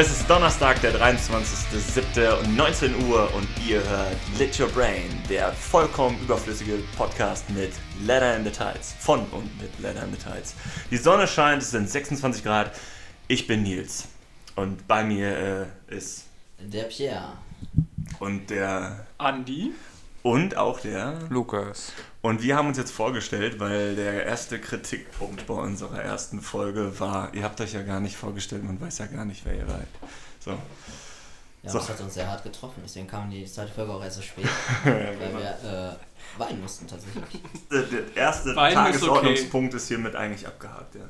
Es ist Donnerstag, der 23.07. um 19 Uhr und ihr hört Lit Your Brain, der vollkommen überflüssige Podcast mit Letter in the Tides. Von und mit Letter in the Tides. Die Sonne scheint, es sind 26 Grad. Ich bin Nils. Und bei mir äh, ist. Der Pierre. Und der. Andi. Und auch der. Lukas. Und wir haben uns jetzt vorgestellt, weil der erste Kritikpunkt bei unserer ersten Folge war, ihr habt euch ja gar nicht vorgestellt, man weiß ja gar nicht, wer ihr seid. So. Ja, So. das hat uns sehr hart getroffen, deswegen kam die zweite Folge auch erst so spät, weil wir äh, weinen mussten tatsächlich. Der, der erste Wein ist Tagesordnungspunkt ist hiermit eigentlich abgehakt, ja.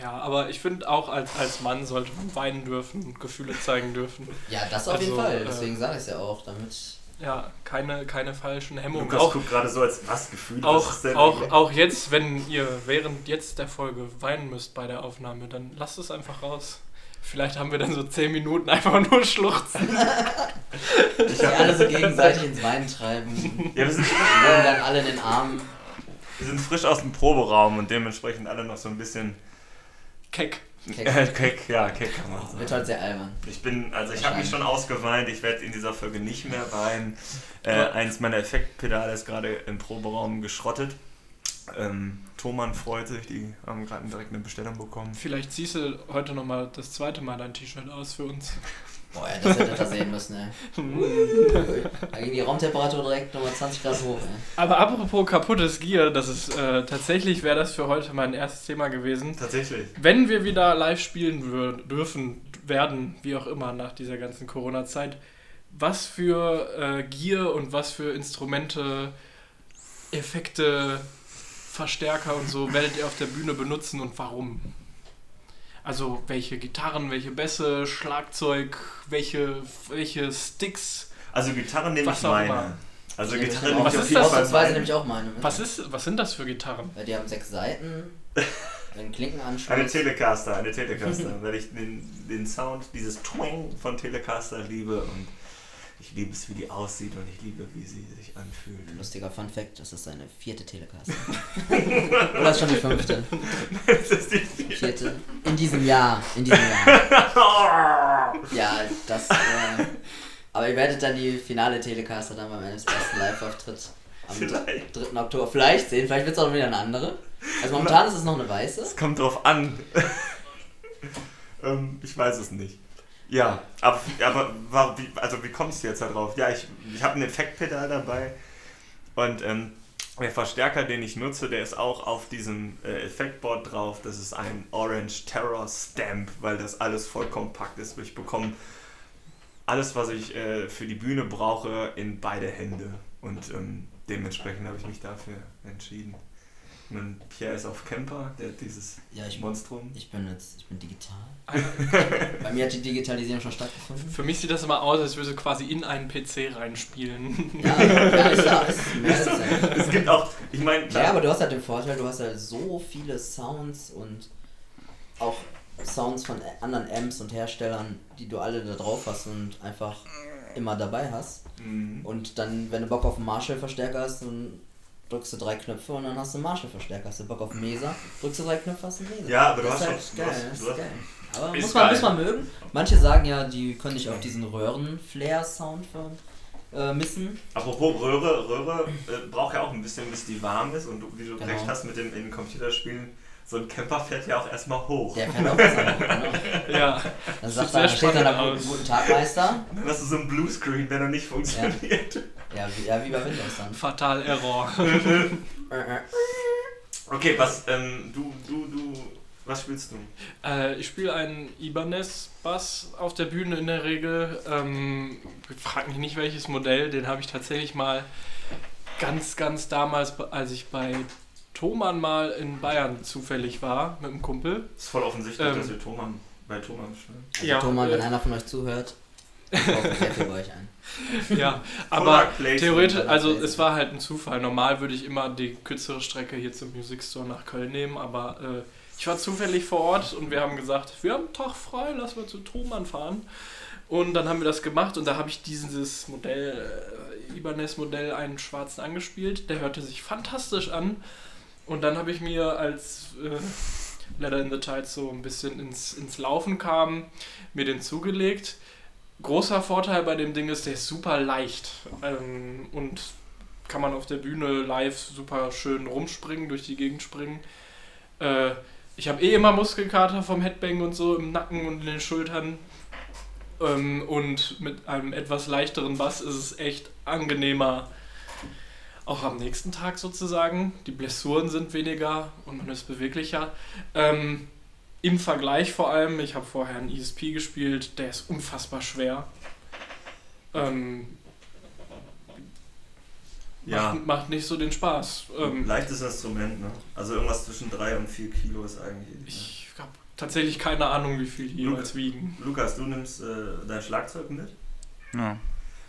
Ja, aber ich finde auch als, als Mann sollte man weinen dürfen und Gefühle zeigen dürfen. Ja, das auf jeden Also, Fall, äh, deswegen sage ich es ja auch, damit... Ja, keine, keine falschen Hemmungen. Lukas Auch, guckt gerade so als was Gefühl. auch, auch, auch jetzt, wenn ihr während jetzt der Folge weinen müsst bei der Aufnahme, dann lasst es einfach raus. Vielleicht haben wir dann so 10 Minuten einfach nur Schluchzen. ich Die hab, alle so gegenseitig ins Weinen treiben, ja, wir, sind, nehmen dann alle in den Arm. wir sind frisch aus dem Proberaum und dementsprechend alle noch so ein bisschen Keck. Okay. äh, keck, ja, keck kann man sagen. Wird heute sehr albern. Ich bin, also ich habe mich schon ausgeweint, ich werde in dieser Folge nicht mehr weinen. Äh, eins meiner Effektpedale ist gerade im Proberaum geschrottet. Ähm, Thomann freut sich, die haben gerade direkt eine Bestellung bekommen. Vielleicht ziehst du heute nochmal das zweite Mal dein T-Shirt aus für uns. Boah, ja, das hätte ihr sehen müssen, ey. Da ging die Raumtemperatur direkt nochmal 20 Grad hoch, ey. Aber apropos kaputtes Gear, das ist äh, tatsächlich wäre das für heute mein erstes Thema gewesen. Tatsächlich. Wenn wir wieder live spielen dürfen, werden, wie auch immer nach dieser ganzen Corona-Zeit, was für äh, Gear und was für Instrumente, Effekte, Verstärker und so werdet ihr auf der Bühne benutzen und warum? Also welche Gitarren, welche Bässe, Schlagzeug, welche, welche Sticks. Also Gitarren nehme ich meine. immer. Also Die nehme ich Gitarren nehme auch. ich Was auf ist jeden das? Fall meine. nehme ich auch meine. Was, ist, was sind das für Gitarren? Weil die haben sechs Seiten, einen Klinkenanschluss. Eine Telecaster, eine Telecaster, weil ich den, den Sound, dieses Twang von Telecaster liebe und ich liebe es, wie die aussieht und ich liebe, wie sie sich anfühlt. Lustiger Fun Fact, das ist seine vierte Telecaster. Oder ist schon die fünfte? Das ist die vierte. Vierte. In diesem Jahr. In diesem Jahr. Ja, das. Äh, aber ihr werdet dann die finale Telecaster dann beim ersten Live-Auftritt am Vielleicht. 3. Oktober vielleicht sehen. Vielleicht wird es auch wieder eine andere. Also momentan ist es noch eine weiße. Es kommt drauf an. ähm, ich weiß es nicht. Ja, aber, aber wie, also wie kommst du jetzt da drauf? Ja, ich, ich habe ein Effektpedal dabei und ähm, der Verstärker, den ich nutze, der ist auch auf diesem äh, Effektboard drauf. Das ist ein Orange Terror Stamp, weil das alles voll kompakt ist. Ich bekomme alles, was ich äh, für die Bühne brauche, in beide Hände. Und ähm, dementsprechend habe ich mich dafür entschieden. Und Pierre ist auf Camper, der hat dieses Ja, ich, Monstrum. ich bin jetzt ich bin digital. Bei mir hat die Digitalisierung schon stattgefunden. Für mich sieht das immer aus, als würde sie quasi in einen PC reinspielen. Ja, ja ist ja ist mehr als ja. Es gibt auch, ich meine, ja, aber du hast halt den Vorteil, du hast halt so viele Sounds und auch Sounds von anderen Amps und Herstellern, die du alle da drauf hast und einfach immer dabei hast. Mhm. Und dann, wenn du Bock auf einen Marshall-Verstärker hast, dann drückst du drei Knöpfe und dann hast du einen Marshall-Verstärker. Hast du Bock auf Mesa, drückst du drei Knöpfe, hast du Mesa. Ja, aber du das hast schon- halt du geil, hast- das du ist hast- geil. Aber Ist muss man, geil. muss man mögen. Manche sagen ja, die können nicht auf diesen Röhren-Flair-Sound äh, missen. Apropos Röhre, Röhre äh, braucht ja auch ein bisschen, bis die warm ist und du, wie du Genau. recht hast mit dem in Computerspielen, so ein Camper fährt ja auch erstmal hoch. Der fährt auch was an. Genau. ja. Dann sagt er, steht dann da spannend guten, Tag, Meister. Dann hast du so einen Bluescreen, der noch nicht funktioniert. Ja, wie, ja, wie bei Windows dann. Fatal Error. Okay, was, ähm, du, du, du, was spielst du? Äh, ich spiele einen Ibanez-Bass auf der Bühne in der Regel. Ähm, frag mich nicht welches Modell, den habe ich tatsächlich mal ganz, ganz damals, als ich bei Thomann mal in Bayern zufällig war mit einem Kumpel. ist voll offensichtlich, Ähm. dass wir Thomas, bei Thomas spielen. Also Ja, Thomas, wenn äh, einer von euch zuhört, ich kaufe sehr viel bei euch ein. Ja, aber theoretisch, also es war halt ein Zufall. Normal würde ich immer die kürzere Strecke hier zum Music Store nach Köln nehmen, aber äh, ich war zufällig vor Ort und wir haben gesagt, wir haben einen Tag frei, lass mal zu Thomann fahren. Und dann haben wir das gemacht und da habe ich dieses Modell, äh, Ibanez-Modell, einen schwarzen angespielt. Der hörte sich fantastisch an. Und dann habe ich mir als äh, Leather in the Tides so ein bisschen ins, ins Laufen kam, mir den zugelegt. Großer Vorteil bei dem Ding ist, der ist super leicht ähm, und kann man auf der Bühne live super schön rumspringen, durch die Gegend springen. Äh, ich habe eh immer Muskelkater vom Headbang und so im Nacken und in den Schultern. Ähm, und mit einem etwas leichteren Bass ist es echt angenehmer, auch am nächsten Tag sozusagen. Die Blessuren sind weniger und man ist beweglicher. Ähm, Im Vergleich vor allem, ich habe vorher einen ESP gespielt, der ist unfassbar schwer. Ähm, Ja. macht, macht nicht so den Spaß. Ähm, Leichtes Instrument, ne? Also irgendwas zwischen 3 und 4 Kilo ist eigentlich. Ne? ich habe tatsächlich keine Ahnung, wie viel die jeweils wiegen. Lukas, du nimmst äh, dein Schlagzeug mit? Ja.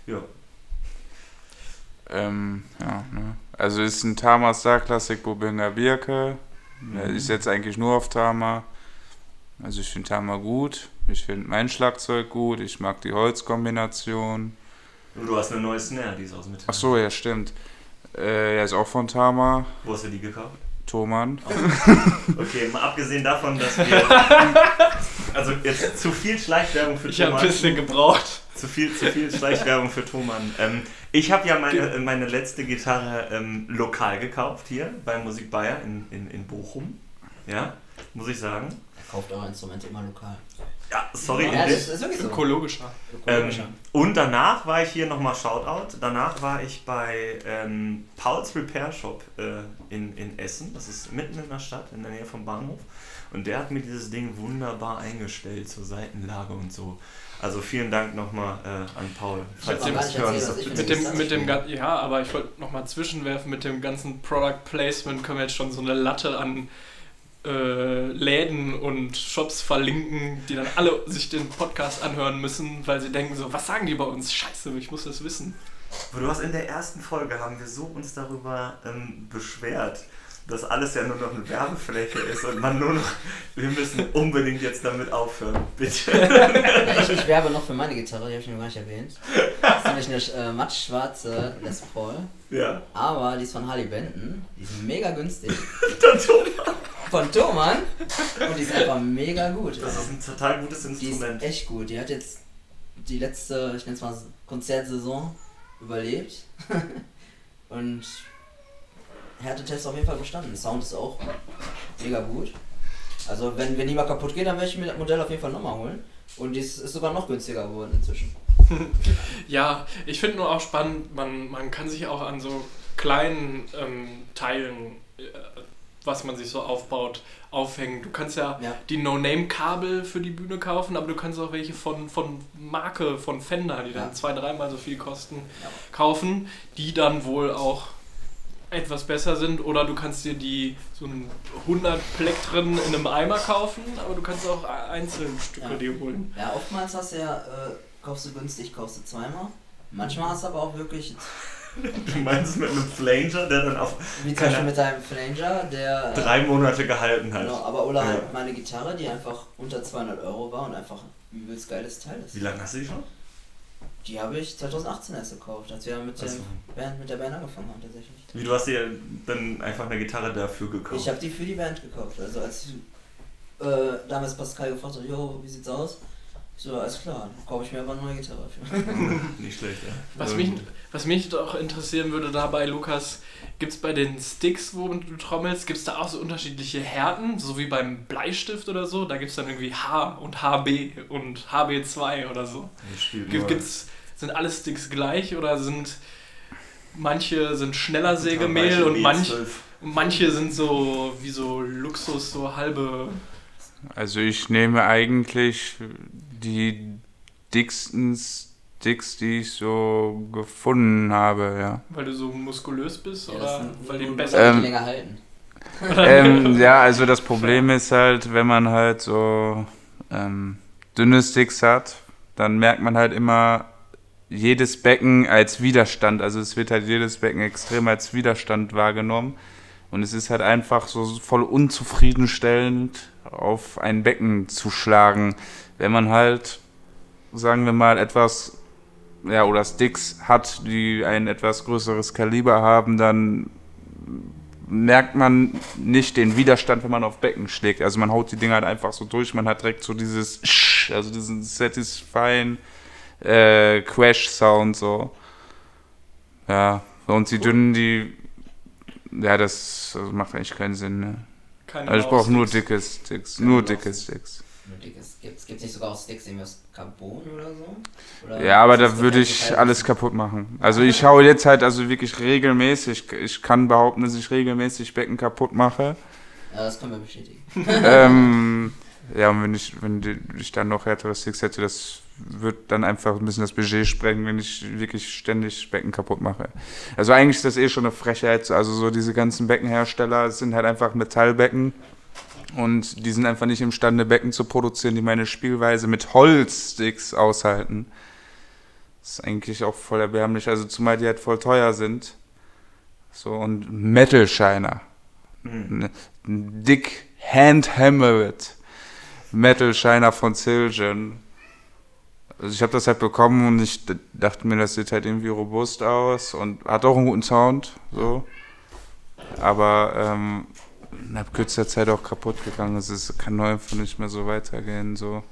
Ja. Ähm, ja, ne? Also ist ein Tama Star Classic Bobinger Birke. Der Mhm. ist jetzt eigentlich nur auf Tama. Also ich finde Tama gut. Ich finde mein Schlagzeug gut. Ich mag die Holzkombination. Und du hast eine neue Snare, die ist aus mit. Ach so, ja, stimmt. Äh, er ist auch von Tama. Wo hast du die gekauft? Thomann. Okay, mal abgesehen davon, dass wir. Also jetzt zu viel Schleichwerbung für Ich habe ein Thomann. bisschen gebraucht. Zu viel, zu viel Schleichwerbung für Thomann. Ähm, ich habe ja meine, meine letzte Gitarre ähm, lokal gekauft hier bei Musik Bayer in, in, in Bochum. Ja, muss ich sagen. Kauft eure Instrumente immer lokal. Ja, sorry. Ja, das dem- ist wirklich so. Ökologischer. ähm, Ökologischer. und danach war ich hier nochmal Shoutout. Danach war ich bei ähm, Pauls Repair Shop äh, in, in Essen. Das ist mitten in der Stadt, in der Nähe vom Bahnhof. Und der hat mir dieses Ding wunderbar eingestellt zur Seitenlage und so. Also vielen Dank nochmal äh, an Paul. Falls hören erzählt, Mit dem, das mit dem, ja, aber ich wollte nochmal zwischenwerfen, mit dem ganzen Product Placement können wir jetzt schon so eine Latte an äh, Läden und Shops verlinken, die dann alle sich den Podcast anhören müssen, weil sie denken so, was sagen die bei uns? Scheiße, ich muss das wissen. Du hast in der ersten Folge haben wir so uns darüber ähm, beschwert, dass alles ja nur noch eine Werbefläche ist und man nur noch, wir müssen unbedingt jetzt damit aufhören, bitte. Ich, ich werbe noch für meine Gitarre, die habe ich noch gar nicht erwähnt. Das ist nämlich eine äh, mattschwarze Les Paul. Ja. Aber die ist von Harley Benton. Die ist mega günstig. Der Thomas. Von Thomann. Und die ist einfach mega gut. Das ist ein total gutes Die ist Instrument. echt gut. Die hat jetzt die letzte, ich nenne es mal Konzertsaison überlebt. Und Härtetest auf jeden Fall bestanden. Sound ist auch mega gut. Also wenn, wenn die mal kaputt geht, dann werde ich mir das Modell auf jeden Fall nochmal holen. Und die ist, ist sogar noch günstiger geworden inzwischen. Ja, ich finde nur auch spannend, man, man kann sich auch an so kleinen ähm, Teilen, äh, was man sich so aufbaut, aufhängen. Du kannst ja, Ja. die No-Name-Kabel für die Bühne kaufen, aber du kannst auch welche von, von Marke, von Fender, die dann Ja. zwei, dreimal so viel kosten, Ja. kaufen, die dann wohl auch etwas besser sind. Oder du kannst dir die so ein 100 Pleck drin in einem Eimer kaufen, aber du kannst auch einzelne Stücke Ja. dir holen. Ja, oftmals hast du ja, äh, kaufst du günstig, kaufst du zweimal. Manchmal hast du aber auch wirklich, Du meinst mit einem Flanger, der dann auf wie zum Beispiel mit deinem Flanger, der... äh, drei Monate gehalten hat. Genau, aber oder Ja. halt meine Gitarre, die einfach unter 200 Euro war und einfach ein übelst geiles Teil ist. Wie lange hast du die schon? Die habe ich 2018 erst gekauft, als wir mit, dem Band, mit der Band angefangen haben tatsächlich. Wie, du hast dir dann einfach eine Gitarre dafür gekauft? Ich habe die für die Band gekauft. Also als äh, damals Pascal gefragt hat, jo, wie sieht's aus? Ich so, alles klar, dann kaufe ich mir aber eine neue Gitarre für. Nicht schlecht, ja. Was mich, was mich doch interessieren würde dabei, Lukas, gibt es bei den Sticks, wo du trommelst, gibt es da auch so unterschiedliche Härten, so wie beim Bleistift oder so? Da gibt es dann irgendwie H und HB und HB2 oder so. ich Gibt, gibt's, sind alle Sticks gleich oder sind manche sind schneller Sägemehl und manch, 12. manche sind so wie so Luxus, so halbe. Also ich nehme eigentlich die dicksten Sticks, die ich so gefunden habe, ja. Weil du so muskulös bist Ja, das oder sind- weil die besser. Ähm, länger halten. ähm, ja, also das Problem ist halt, wenn man halt so ähm, dünne Sticks hat, dann merkt man halt immer jedes Becken als Widerstand. Also es wird halt jedes Becken extrem als Widerstand wahrgenommen. Und es ist halt einfach so voll unzufriedenstellend, auf ein Becken zu schlagen. Wenn man halt, sagen wir mal, etwas, ja, oder Sticks hat, die ein etwas größeres Kaliber haben, dann merkt man nicht den Widerstand, wenn man auf Becken schlägt. Also man haut die Dinger halt einfach so durch, man hat direkt so dieses, also diesen satisfying äh, Crash-Sound so. Ja, und die dünnen, die, ja, das, das macht eigentlich keinen Sinn, ne? Keine Also ich brauche nur dicke Sticks, Keine nur dicke Sticks. Nur dickes. Gibt's, gibt's nicht sogar auch Sticks irgendwie aus Carbon oder so? Oder Ja, aber da würde ich gleiche alles Teil? kaputt machen. Also ich schaue jetzt halt also wirklich regelmäßig, ich kann behaupten, dass ich regelmäßig Becken kaputt mache. Ja, das können wir bestätigen. ähm, ja, und wenn ich, wenn ich dann noch härtere Sticks hätte, das wird dann einfach ein bisschen das Budget sprengen, wenn ich wirklich ständig Becken kaputt mache. Also eigentlich ist das eh schon eine Frechheit. Also so diese ganzen Beckenhersteller sind halt einfach Metallbecken und die sind einfach nicht imstande, Becken zu produzieren, die meine Spielweise mit Holzsticks aushalten. Das ist eigentlich auch voll erbärmlich, also zumal die halt voll teuer sind. So, und Metal Shiner. Hm. Ein Dick Hand-Hammered Metal Shiner von Siljan. Also ich habe das halt bekommen und ich dachte mir, das sieht halt irgendwie robust aus und hat auch einen guten Sound, so. Aber ähm, nach kürzester Zeit auch kaputt gegangen. Es ist, kann neu einfach nicht mehr so weitergehen, so.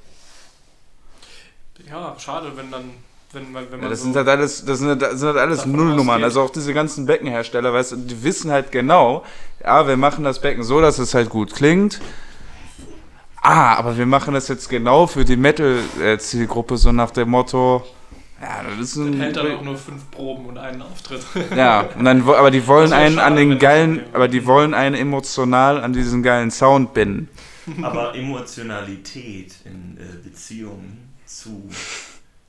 Ja, schade, wenn dann, wenn, man- wenn man Ja, das so sind halt alles, das sind halt, das sind halt alles Nullnummern. Also auch diese ganzen Beckenhersteller, weißt du, die wissen halt genau, ja, wir machen das Becken so, dass es halt gut klingt. Ah, aber wir machen das jetzt genau für die Metal-Zielgruppe, so nach dem Motto, ja, das ist dann ein. hält er auch nur fünf Proben und einen Auftritt. Ja, und dann, aber die wollen einen an schade, den wenn das geilen, aber die wollen einen emotional an diesen geilen Sound binden. Aber Emotionalität in äh, Beziehung zu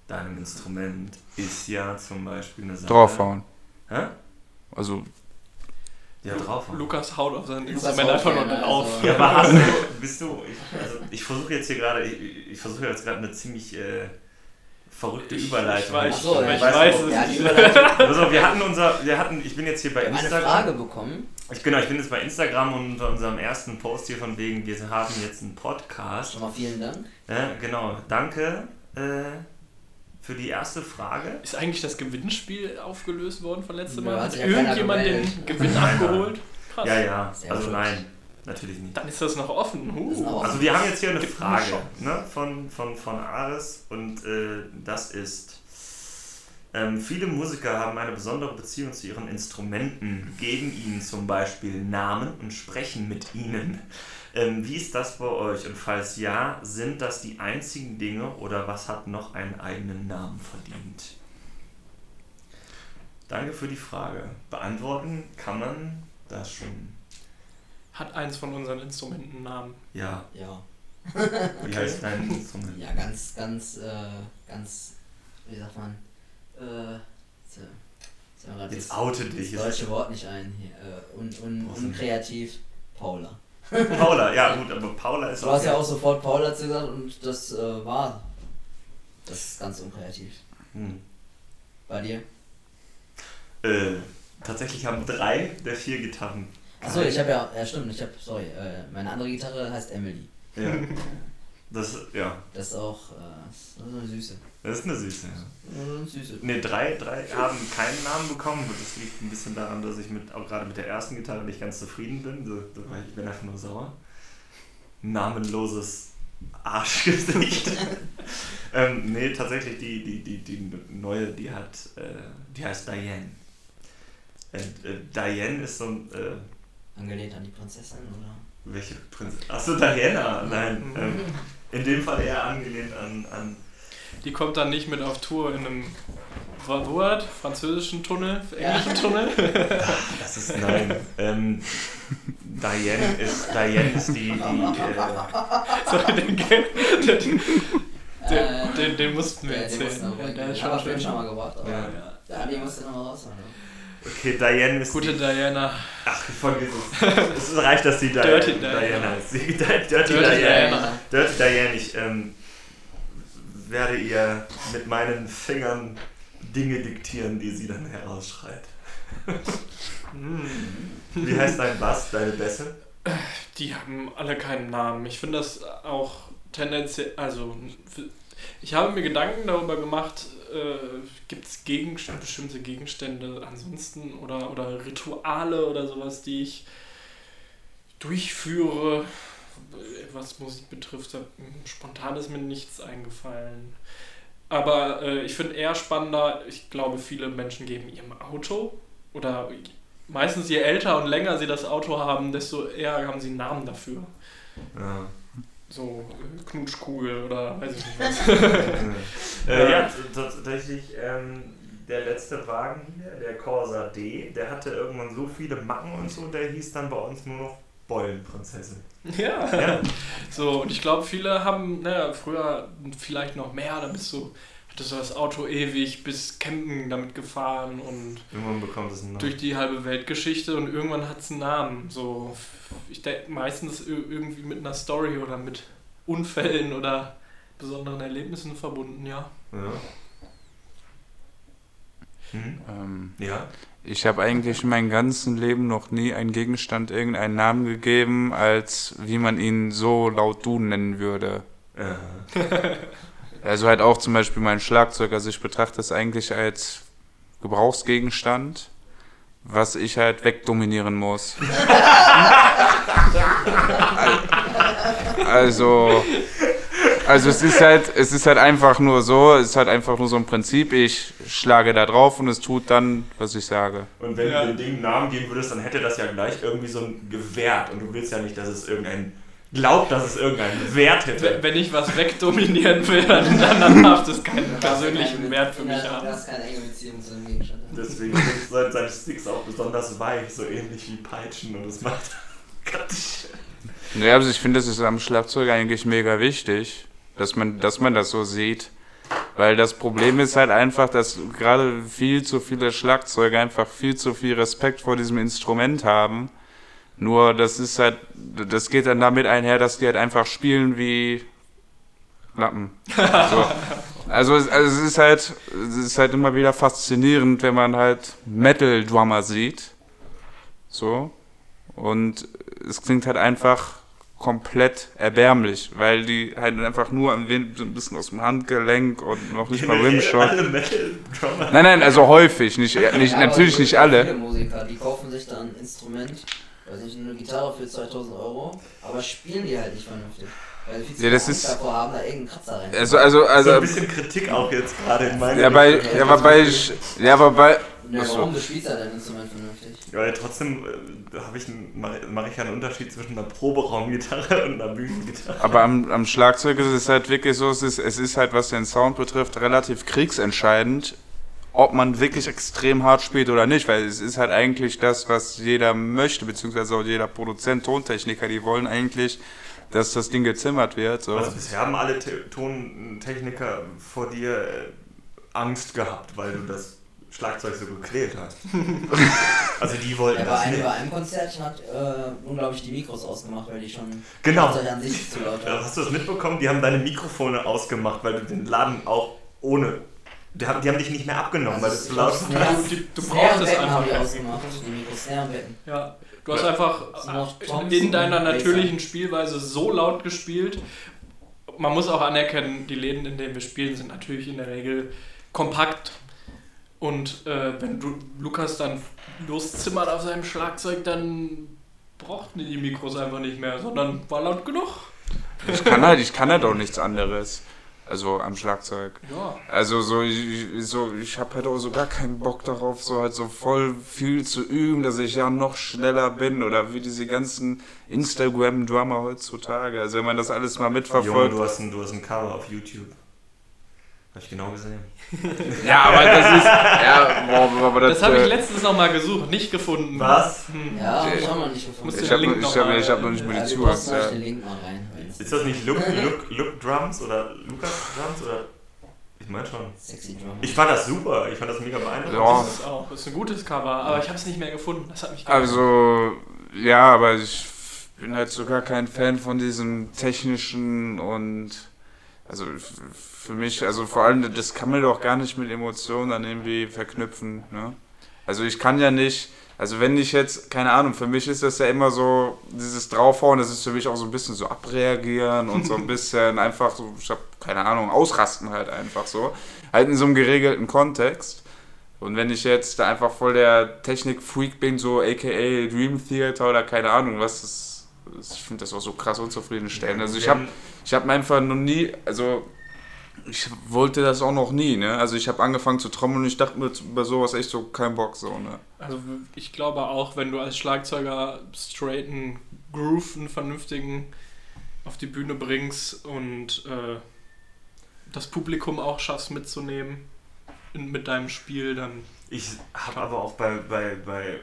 deinem Instrument ist ja zum Beispiel eine Sache. Draufhauen. Hä? Also, Ja, draufhauen. Lukas haut auf sein Lukas Instrument einfach nur drauf. also- Ja, aber hast du, bist du, ich, also ich versuche jetzt hier gerade, ich, ich versuche jetzt gerade eine ziemlich äh, verrückte Ich- Überleitung. ich weiß, so, Ich es Ja, nicht. Also wir hatten unser, wir hatten, ich bin jetzt hier bei haben eine Instagram. Frage bekommen. Ich, genau, ich bin jetzt bei Instagram und unter unserem ersten Post hier von wegen, wir haben jetzt einen Podcast. Schon mal vielen Dank. Ja, genau, danke äh, für die erste Frage. Ist eigentlich das Gewinnspiel aufgelöst worden von letztem Mal? hat Hat irgendjemand den. Gewinn abgeholt? Krass. Ja, ja, Sehr also gut. nein, natürlich nicht. Dann ist das noch offen. Uh. noch Also wir haben jetzt hier eine Gibt eine Frage Chance. ne, von, von, von Ares und äh, das ist, ähm, viele Musiker haben eine besondere Beziehung zu ihren Instrumenten, geben ihnen zum Beispiel Namen und sprechen mit ihnen. Ähm, wie ist das bei euch? Und falls ja, sind das die einzigen Dinge oder was hat noch einen eigenen Namen verdient? Danke für die Frage. Beantworten kann man das schon. Hat eins von unseren Instrumenten einen Namen. Ja, Ja. wie heißt dein Instrument? Ja, ganz, ganz, äh, ganz, wie sagt man, äh, so, Jetzt das, oute das dich. deutsche Wort nicht ein hier, äh, un, un, unkreativ, Paula. Paula, ja gut, aber Paula ist Du hast ja auch sofort Paula gesagt und das äh, war, das ist ganz unkreativ. Hm. Bei dir? Äh, tatsächlich haben drei der vier Gitarren. Achso, ich habe ja, ja stimmt, ich habe, sorry, äh, meine andere Gitarre heißt Emily. Ja. Das, ja, Das ist auch, äh, das ist eine Süße. Das ist eine süße. Ja. Eine Süße. Ne, drei, drei haben keinen Namen bekommen. Und das liegt ein bisschen daran, dass ich mit, auch gerade mit der ersten Gitarre nicht ganz zufrieden bin. So, so, weil ich bin einfach nur sauer. Namenloses Arschgesicht. ähm, nee, tatsächlich die, die, die, die neue, die hat, äh, die heißt Diane. Und, äh, Diane ist so ein, äh, Angelehnt an die Prinzessin, oder? welche Prinzessin? Achso, Diana. Nein, Mhm. ähm, in dem Fall eher angelehnt an, an Die kommt dann nicht mit auf Tour in einem wa- wo hat? französischen Tunnel, englischen Tunnel. Das ist nein. ähm, Diane ist Diane ist die, die äh, Sorry, den, den, den, den, den mussten wir Ja, den erzählen. wir Ja, der ist schon schon, schön. schon mal gebracht, aber Ja. ja, ja die musste noch mal raushauen. okay Diane ist Gute die, Diana. ach vergiss es. Es reicht, dass die Diane, Dirty Diana. Diana ist. Die, Dirty, Dirty, Dirty Diane. Diana. Dirty Diane. Ich ähm, werde ihr mit meinen Fingern Dinge diktieren, die sie dann herausschreit. Hm. Wie heißt dein Bass, deine Bässe? Die haben alle keinen Namen. Ich finde das auch tendenziell, also ich habe mir Gedanken darüber gemacht, äh, gibt es Gegenstände, bestimmte Gegenstände ansonsten oder, oder Rituale oder sowas, die ich durchführe, was Musik betrifft. Spontan ist mir nichts eingefallen. Aber äh, ich finde eher spannender, ich glaube, viele Menschen geben ihrem Auto oder meistens je älter und länger sie das Auto haben, desto eher haben sie einen Namen dafür. Ja. So äh, Knutschkugel oder weiß ich nicht was. äh, ja, tatsächlich, ähm, der letzte Wagen hier, der Corsa D, der hatte irgendwann so viele Macken und so, der hieß dann bei uns nur noch Beulenprinzessin. ja. Ja, So, und ich glaube, viele haben, naja, früher vielleicht noch mehr, da bist du, hattest du das Auto ewig bis Campen damit gefahren und irgendwann bekommt es einen Namen. durch die halbe Weltgeschichte und irgendwann hat es einen Namen. So, ich denke meistens ir- irgendwie mit einer Story oder mit Unfällen oder besonderen Erlebnissen verbunden, ja. Ja. Hm? Ähm, Ja. Ich habe eigentlich in meinem ganzen Leben noch nie einen Gegenstand irgendeinen Namen gegeben, als wie man ihn so laut du nennen würde. Ja. Also halt auch zum Beispiel mein Schlagzeug. Also ich betrachte es eigentlich als Gebrauchsgegenstand, was ich halt wegdominieren muss. also, also es ist halt, es ist halt einfach nur so, es ist halt einfach nur so ein Prinzip. Ich schlage da drauf und es tut dann, was ich sage. Und wenn Ja. du dem Ding einen Namen geben würdest, dann hätte das ja gleich irgendwie so ein Gewert. Und du willst ja nicht, dass es irgendein. Glaubt, dass es irgendeinen Wert hätte. wenn ich was wegdominieren will, dann, dann darf das keinen persönlichen Wert für mich haben. hast keine enge Beziehung zu dem Gegenstand. Deswegen sind seine Sticks auch besonders weich, so ähnlich wie Peitschen. Und es macht. Ja, also ich finde, das ist am Schlagzeug eigentlich mega wichtig, dass man, dass man das so sieht. Weil das Problem ist halt einfach, dass gerade viel zu viele Schlagzeuger einfach viel zu viel Respekt vor diesem Instrument haben. Nur das ist halt, das geht dann damit einher, dass die halt einfach spielen wie Lappen. So. Also, es- also es ist halt, es ist halt immer wieder faszinierend, wenn man halt Metal-Drummer sieht. So. Und es klingt halt einfach komplett erbärmlich, weil die halt einfach nur ein so bisschen aus dem Handgelenk und noch nicht mal Rimshot. Nein, nein, also häufig, nicht, nicht Ja, natürlich aber nicht Viele alle. Musiker, die kaufen sich dann ein Instrument, weiß nicht, eine Gitarre für 2000 Euro, aber spielen die halt nicht vernünftig. Weil Ja, das ist- davor haben, da irgendeinen Kratzer rein. Also, also, So also, ein bisschen Kritik auch jetzt gerade in meiner ja, bei, ja, wobei ich, ja, wobei, ja, warum? Du spielst ja dein Instrument vernünftig. Ja, trotzdem äh, habe ich mache ich ja einen Unterschied zwischen einer Proberaumgitarre und einer Bühnengitarre. aber am, am Schlagzeug ist es halt wirklich so, es ist, es ist halt, was den Sound betrifft, relativ kriegsentscheidend, ob man wirklich extrem hart spielt oder nicht, weil es ist halt eigentlich das, was jeder möchte, beziehungsweise auch jeder Produzent, Tontechniker, die wollen eigentlich, dass das Ding gezimmert wird. So. Also bisher haben alle Te Tontechniker vor dir äh, Angst gehabt, weil du das Schlagzeug so gequält hast. also die wollten Ja, bei, das einem, nicht. bei einem Konzert hat äh, unglaublich die Mikros ausgemacht, weil die schon Genau. An sich zu laut Ja, waren. Hast du das mitbekommen? Die haben deine Mikrofone ausgemacht, weil du den Laden auch ohne... Die haben, die haben dich nicht mehr abgenommen, weil das zu laut war. Snare, Du- du brauchst es einfach haben die nicht. ausgemacht. Die Mikros. Ja, du hast einfach in deiner natürlichen Spielweise so laut gespielt. Man muss auch anerkennen, die Läden, in denen wir spielen, sind natürlich in der Regel kompakt. Und äh, wenn du Lukas dann loszimmert auf seinem Schlagzeug, dann brauchten die Mikros einfach nicht mehr, sondern war laut genug. Ich kann halt, ich kann halt auch nichts anderes. Also am Schlagzeug. Ja. Also so, ich, so, ich habe halt auch so gar keinen Bock darauf, so halt so voll viel zu üben, dass ich ja noch schneller bin oder wie diese ganzen Instagram-Drummer heutzutage. Also wenn man das alles mal Junge, mitverfolgt. du hast, ein, du hast ein Cover auf YouTube. Hab ich genau gesehen. Ja, aber das ist, ja, boah, aber das, Das habe ich äh, letztens nochmal gesucht, nicht gefunden. Was? Hm. Ja, ich auch noch nicht gefunden. ich den habe noch hab, mal- ich hab noch nicht mal die euch Ja. den Link mal rein. Ist das nicht Look, Look, Look Drums oder Lukas Drums oder... Ich meine schon. Sexy Drum. Ich fand das super. Ich fand das mega beeindruckend. Ja. Das ist auch, das ist ein gutes Cover, aber ich habe es nicht mehr gefunden. Das hat mich Also, ja, aber ich bin halt sogar kein Fan von diesem technischen und also für mich, also vor allem, das kann man doch gar nicht mit Emotionen dann irgendwie verknüpfen. Ne? Also ich kann ja nicht, also wenn ich jetzt, keine Ahnung, für mich ist das ja immer so, dieses Draufhauen, das ist für mich auch so ein bisschen so abreagieren und so ein bisschen einfach so, ich habe keine Ahnung, ausrasten halt einfach so. Halt in so einem geregelten Kontext. Und wenn ich jetzt da einfach voll der Technik-Freak bin, so aka Dream Theater oder keine Ahnung, was das, ich finde das auch so krass unzufriedenstellend. Also ich habe ich hab einfach noch nie, also ich wollte das auch noch nie, ne? Also ich habe angefangen zu trommeln und ich dachte mir über sowas echt so kein Bock so, ne? Also ich glaube auch, wenn du als Schlagzeuger straighten Groove, einen vernünftigen auf die Bühne bringst und äh, das Publikum auch schaffst mitzunehmen in, mit deinem Spiel, dann Ich habe aber auch bei, bei, bei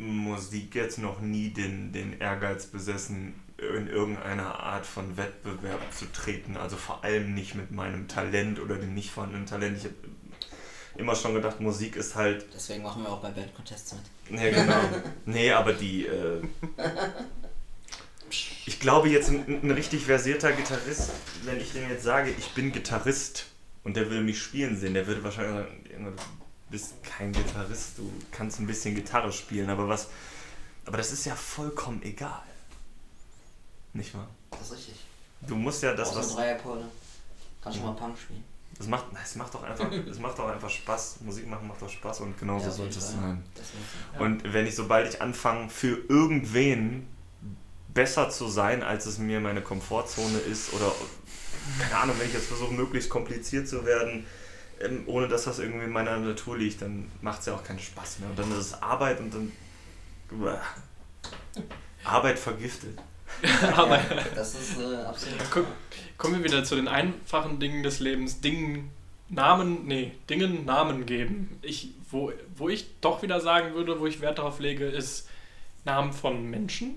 Musik jetzt noch nie den, den Ehrgeiz besessen, in irgendeiner Art von Wettbewerb zu treten. Also vor allem nicht mit meinem Talent oder dem nicht vorhandenen Talent. Ich habe immer schon gedacht, Musik ist halt. Deswegen machen wir auch bei Band Contests mit. Nee, genau. nee, aber die. Äh, ich glaube jetzt ein, ein richtig versierter Gitarrist, wenn ich dem jetzt sage, ich bin Gitarrist und der will mich spielen sehen, der würde wahrscheinlich sagen, bist kein Gitarrist, du kannst ein bisschen Gitarre spielen, aber was. Aber das ist ja vollkommen egal. Nicht wahr? Das ist richtig. Du musst ja das, Auch so was. Dreiakkorde. Kannst schon mal Punk spielen. Das macht, es macht doch einfach, es macht doch einfach Spaß. Musik machen macht doch Spaß und genauso Ja, sollte es sein. Ja. Und wenn ich, sobald ich anfange, für irgendwen besser zu sein, als es mir meine Komfortzone ist, oder keine Ahnung, wenn ich jetzt versuche, möglichst kompliziert zu werden, ähm, ohne dass das irgendwie in meiner Natur liegt, dann macht es ja auch keinen Spaß mehr. Und dann ist es Arbeit und dann. Uah. Arbeit vergiftet. aber ja, das ist äh, absolut. Guck, kommen wir wieder zu den einfachen Dingen des Lebens. Dingen, Namen, nee, Dingen Namen geben. Ich, wo, wo ich doch wieder sagen würde, wo ich Wert darauf lege, ist Namen von Menschen.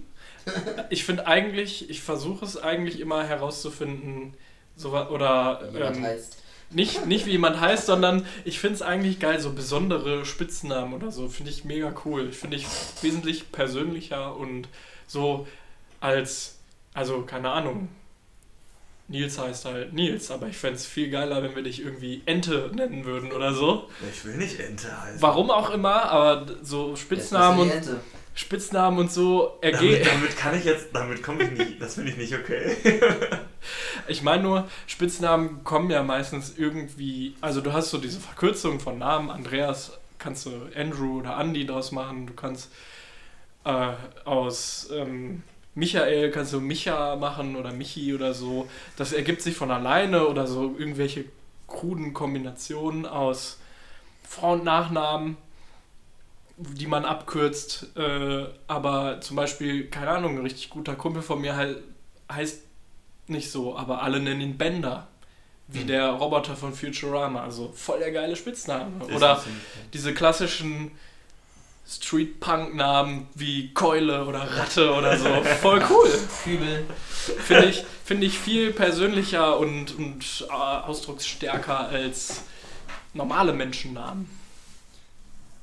Ich finde eigentlich, ich versuche es eigentlich immer herauszufinden, so, oder ähm, heißt. Nicht, nicht wie jemand heißt, sondern ich finde es eigentlich geil, so besondere Spitznamen oder so, finde ich mega cool. Finde ich wesentlich persönlicher und so als, also keine Ahnung, Nils heißt halt Nils, aber ich fände es viel geiler, wenn wir dich irgendwie Ente nennen würden oder so. Ich will nicht Ente heißen. Warum auch immer, aber so Spitznamen Jetzt bist und, du die Ente. Spitznamen und so Damit, ergehen. damit kann ich jetzt, damit komme ich nicht, das finde ich nicht okay. Ich meine nur, Spitznamen kommen ja meistens irgendwie, also du hast so diese Verkürzung von Namen, Andreas kannst du Andrew oder Andy draus machen, du kannst äh, aus ähm, Michael kannst du Micha machen oder Michi oder so. Das ergibt sich von alleine oder so irgendwelche kruden Kombinationen aus Vor- und Nachnamen, die man abkürzt. Äh, aber zum Beispiel, keine Ahnung, ein richtig guter Kumpel von mir halt, heißt nicht so, aber alle nennen ihn Bender. Wie Hm. der Roboter von Futurama. Also voll der geile Spitzname. Ist Oder diese klassischen Street-Punk-Namen wie Keule oder Ratte oder so. Voll cool. Kübel. Finde ich, find ich viel persönlicher und, und äh, ausdrucksstärker als normale Menschennamen.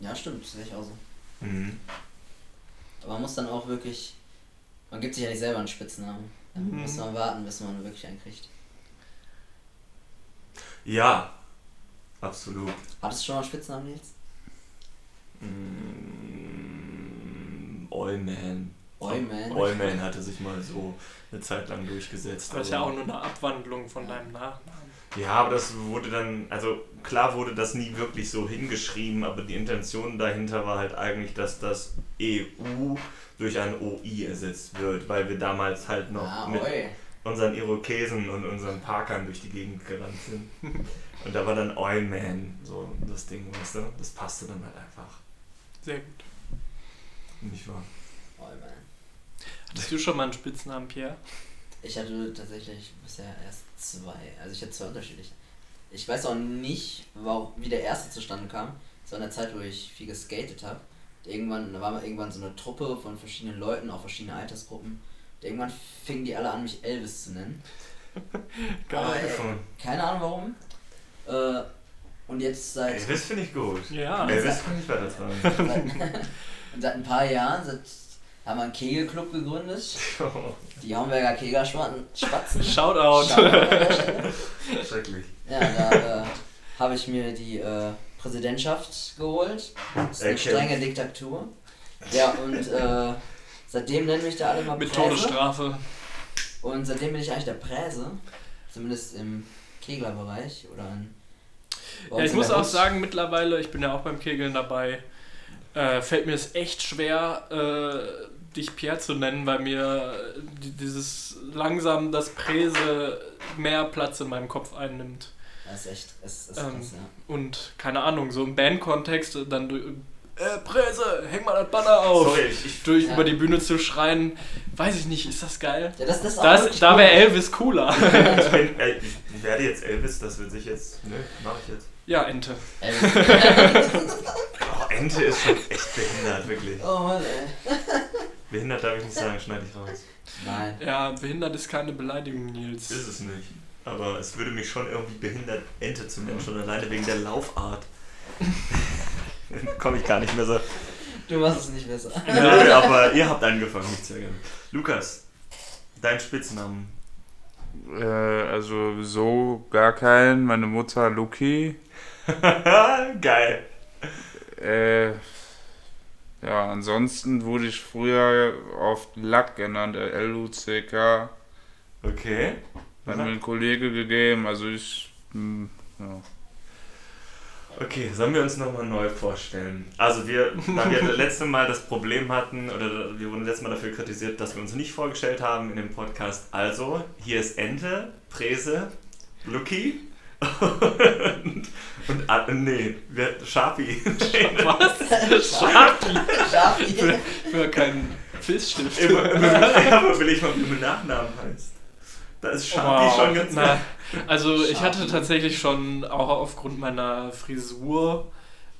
Ja, stimmt, das sehe ich auch so. Mhm. Aber man muss dann auch wirklich. Man gibt sich ja nicht selber einen Spitznamen. Dann Mhm. muss man warten, bis man wirklich einen kriegt. Ja, absolut. Hattest du schon mal einen Spitznamen, Nils? Mm, Oilman. Oilman. Oilman hatte sich mal so eine Zeit lang durchgesetzt. Das ist ja auch nur eine Abwandlung von deinem Nachnamen. Ja, aber das wurde dann, also klar wurde das nie wirklich so hingeschrieben, aber die Intention dahinter war halt eigentlich, dass das EU durch ein OI ersetzt wird, weil wir damals halt noch Ah, mit oi. unseren Irokesen und unseren Parkern durch die Gegend gerannt sind. Und da war dann Oilman so das Ding, weißt du? Das passte dann halt einfach. Sehr gut. Nicht wahr? Oilman. Hattest du schon mal einen Spitznamen, Pierre? Ich hatte tatsächlich bisher erst zwei. Also ich hatte zwei unterschiedliche. Ich weiß auch nicht, warum, wie der erste zustande kam. Das war in der Zeit, wo ich viel geskatet habe. Irgendwann, da war mal irgendwann so eine Truppe von verschiedenen Leuten, auch verschiedene Altersgruppen. Und irgendwann fingen die alle an, mich Elvis zu nennen. Aber, ey, Von- keine Ahnung warum. Äh, und jetzt seit, Elvis finde ich gut. Ja. Elvis kann ich weiter seit, und seit ein paar Jahren seit, haben wir einen Kegelclub gegründet. Die Homberger Kegerspatzen. Spatzen. Shoutout. Shoutout. Schrecklich. Ja, da äh, habe ich mir die äh, Präsidentschaft geholt. Das ist eine Okay. strenge Diktatur. Ja, und äh, seitdem nennen mich da alle mal Mit Präse. Todesstrafe. Und seitdem bin ich eigentlich der Präse. Zumindest im Keglerbereich oder in, Ja, ich muss auch sagen, mittlerweile, ich bin ja auch beim Kegeln dabei, äh, fällt mir es echt schwer, äh, dich Pierre zu nennen, weil mir äh, die- dieses langsam das Präse mehr Platz in meinem Kopf einnimmt. Das ist echt, das ist Ähm, krass, ja. Und keine Ahnung, so im Bandkontext dann durch, äh, Präse, häng mal das Banner auf. Sorry, ich, Durch Ja. über die Bühne zu schreien, weiß ich nicht, ist das geil? Ja, das, das ist auch Das, da cool. wäre Elvis cooler. ich, bin, äh, ich werde jetzt Elvis, das wird sich jetzt. Ne, mach ich jetzt. ja, Ente. Elvis. Oh, Ente ist schon echt behindert, wirklich. oh Mann, ey. Behindert darf ich nicht sagen, schneide ich raus. Nein. Ja, behindert ist keine Beleidigung, Nils. Ist es nicht. Aber es würde mich schon irgendwie behindert, Ente zu nennen, schon alleine wegen der Laufart. Komme ich gar nicht mehr so. Du machst es nicht besser. Nö, aber ihr habt angefangen, mich zu ärgern. Lukas, dein Spitznamen. Äh, also so gar keinen. Meine Mutter Luki. Geil. Äh, ja, ansonsten wurde ich früher oft Lack genannt, äh, L-U-C-K. Okay. Hat mir ein Kollege gegeben, also ich. hm, ja. Okay, sollen wir uns nochmal neu vorstellen? Also wir, da wir das letzte Mal das Problem hatten, oder wir wurden letztes Mal dafür kritisiert, dass wir uns nicht vorgestellt haben in dem Podcast. Also, hier ist Ente, Prese, Lucky und, und ah, nee, wir, Sharpie. Was? Schafi. Schafi. Für keinen Filzstift. immer, immer, aber will ich mal, wie mein Nachnamen heißt. Da ist Sharpie Wow. schon ganz Na, Also ich Schafi. hatte tatsächlich schon auch aufgrund meiner Frisur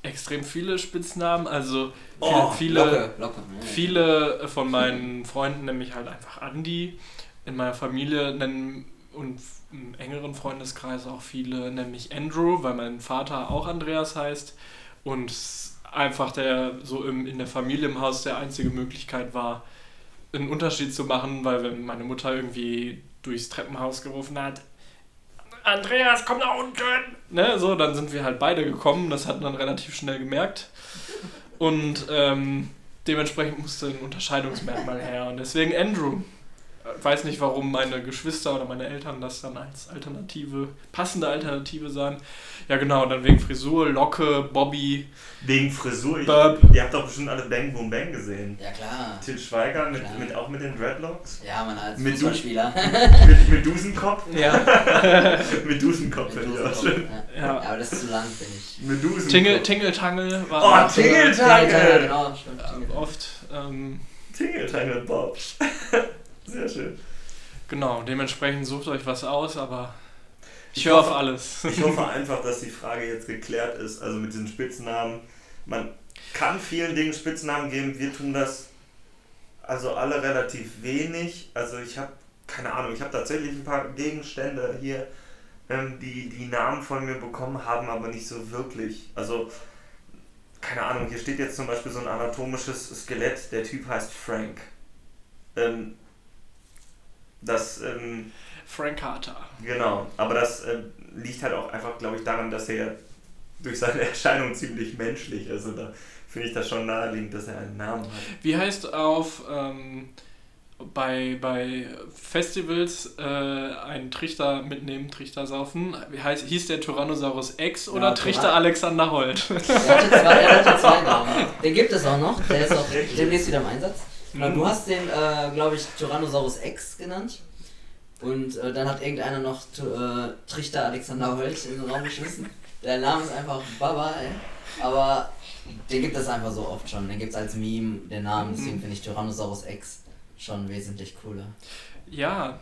extrem viele Spitznamen. Also viele, Oh, viele, Locke, Locke. Viele von meinen Freunden nennen mich halt einfach Andi. In meiner Familie nennen und im engeren Freundeskreis auch viele mich Andrew, weil mein Vater auch Andreas heißt. Und einfach der so im, in der Familie im Haus der einzige Möglichkeit war, einen Unterschied zu machen, weil wenn meine Mutter irgendwie durchs Treppenhaus gerufen hat, Andreas, komm nach unten! Ne, so, dann sind wir halt beide gekommen, das hat man relativ schnell gemerkt. Und ähm, dementsprechend musste ein Unterscheidungsmerkmal her. Und deswegen Andrew. Äh, Weiß nicht, warum meine Geschwister oder meine Eltern das dann als Alternative, passende Alternative sahen. Ja, genau, dann wegen Frisur, Locke, Bobby. Wegen Frisur. Ich, Burp. ihr habt doch bestimmt alle Bang Boom Bang gesehen. Ja, klar. Til Schweiger mit, Klar. mit, auch mit den Dreadlocks. Ja, man als Mit du- Fußballspieler. mit, mit Dusenkopf. Ja, mit Dusenkopf finde ich auch schön. Ja. ja. Aber das ist zu lang, finde ich. Mit Dusenkopf. Tingle, Tingle-Tangel war Oh, auch, äh, Tingle- Tingeltangel. Genau, stimmt. äh, oft. Ähm, Tingle Bob. Sehr schön. genau, dementsprechend sucht euch was aus, aber ich höre auf alles. Ich hoffe einfach, dass die Frage jetzt geklärt ist. Also mit diesen Spitznamen. Man kann vielen Dingen Spitznamen geben. Wir tun das also alle relativ wenig. Also ich habe keine Ahnung. Ich habe tatsächlich ein paar Gegenstände hier, ähm, die die Namen von mir bekommen haben, aber nicht so wirklich. Also keine Ahnung. Hier steht jetzt zum Beispiel so ein anatomisches Skelett. Der Typ heißt Frank. Ähm, das ähm, Frank Carter. Genau, aber das äh, liegt halt auch einfach, glaube ich, daran, dass er durch seine Erscheinung ziemlich menschlich ist. Und da finde ich das schon naheliegend, dass er einen Namen hat. Wie heißt auf ähm, bei, bei Festivals äh, einen Trichter mitnehmen, Trichter saufen? Wie heißt, hieß der Tyrannosaurus X oder Ja, Trichter Tyrann- Alexander Holt? Er hatte zwei, er hatte zwei Namen. Den gibt es auch noch. Der ist auch demnächst wieder im Einsatz. Genau, du hast den, äh, glaube ich, Tyrannosaurus X genannt. Und äh, dann hat irgendeiner noch äh, Trichter Alexander Holt in den Raum geschmissen. Der Name ist einfach Baba, ey. Aber den gibt es einfach so oft schon. Den gibt es als Meme, den Namen. Deswegen finde ich Tyrannosaurus X schon wesentlich cooler. ja,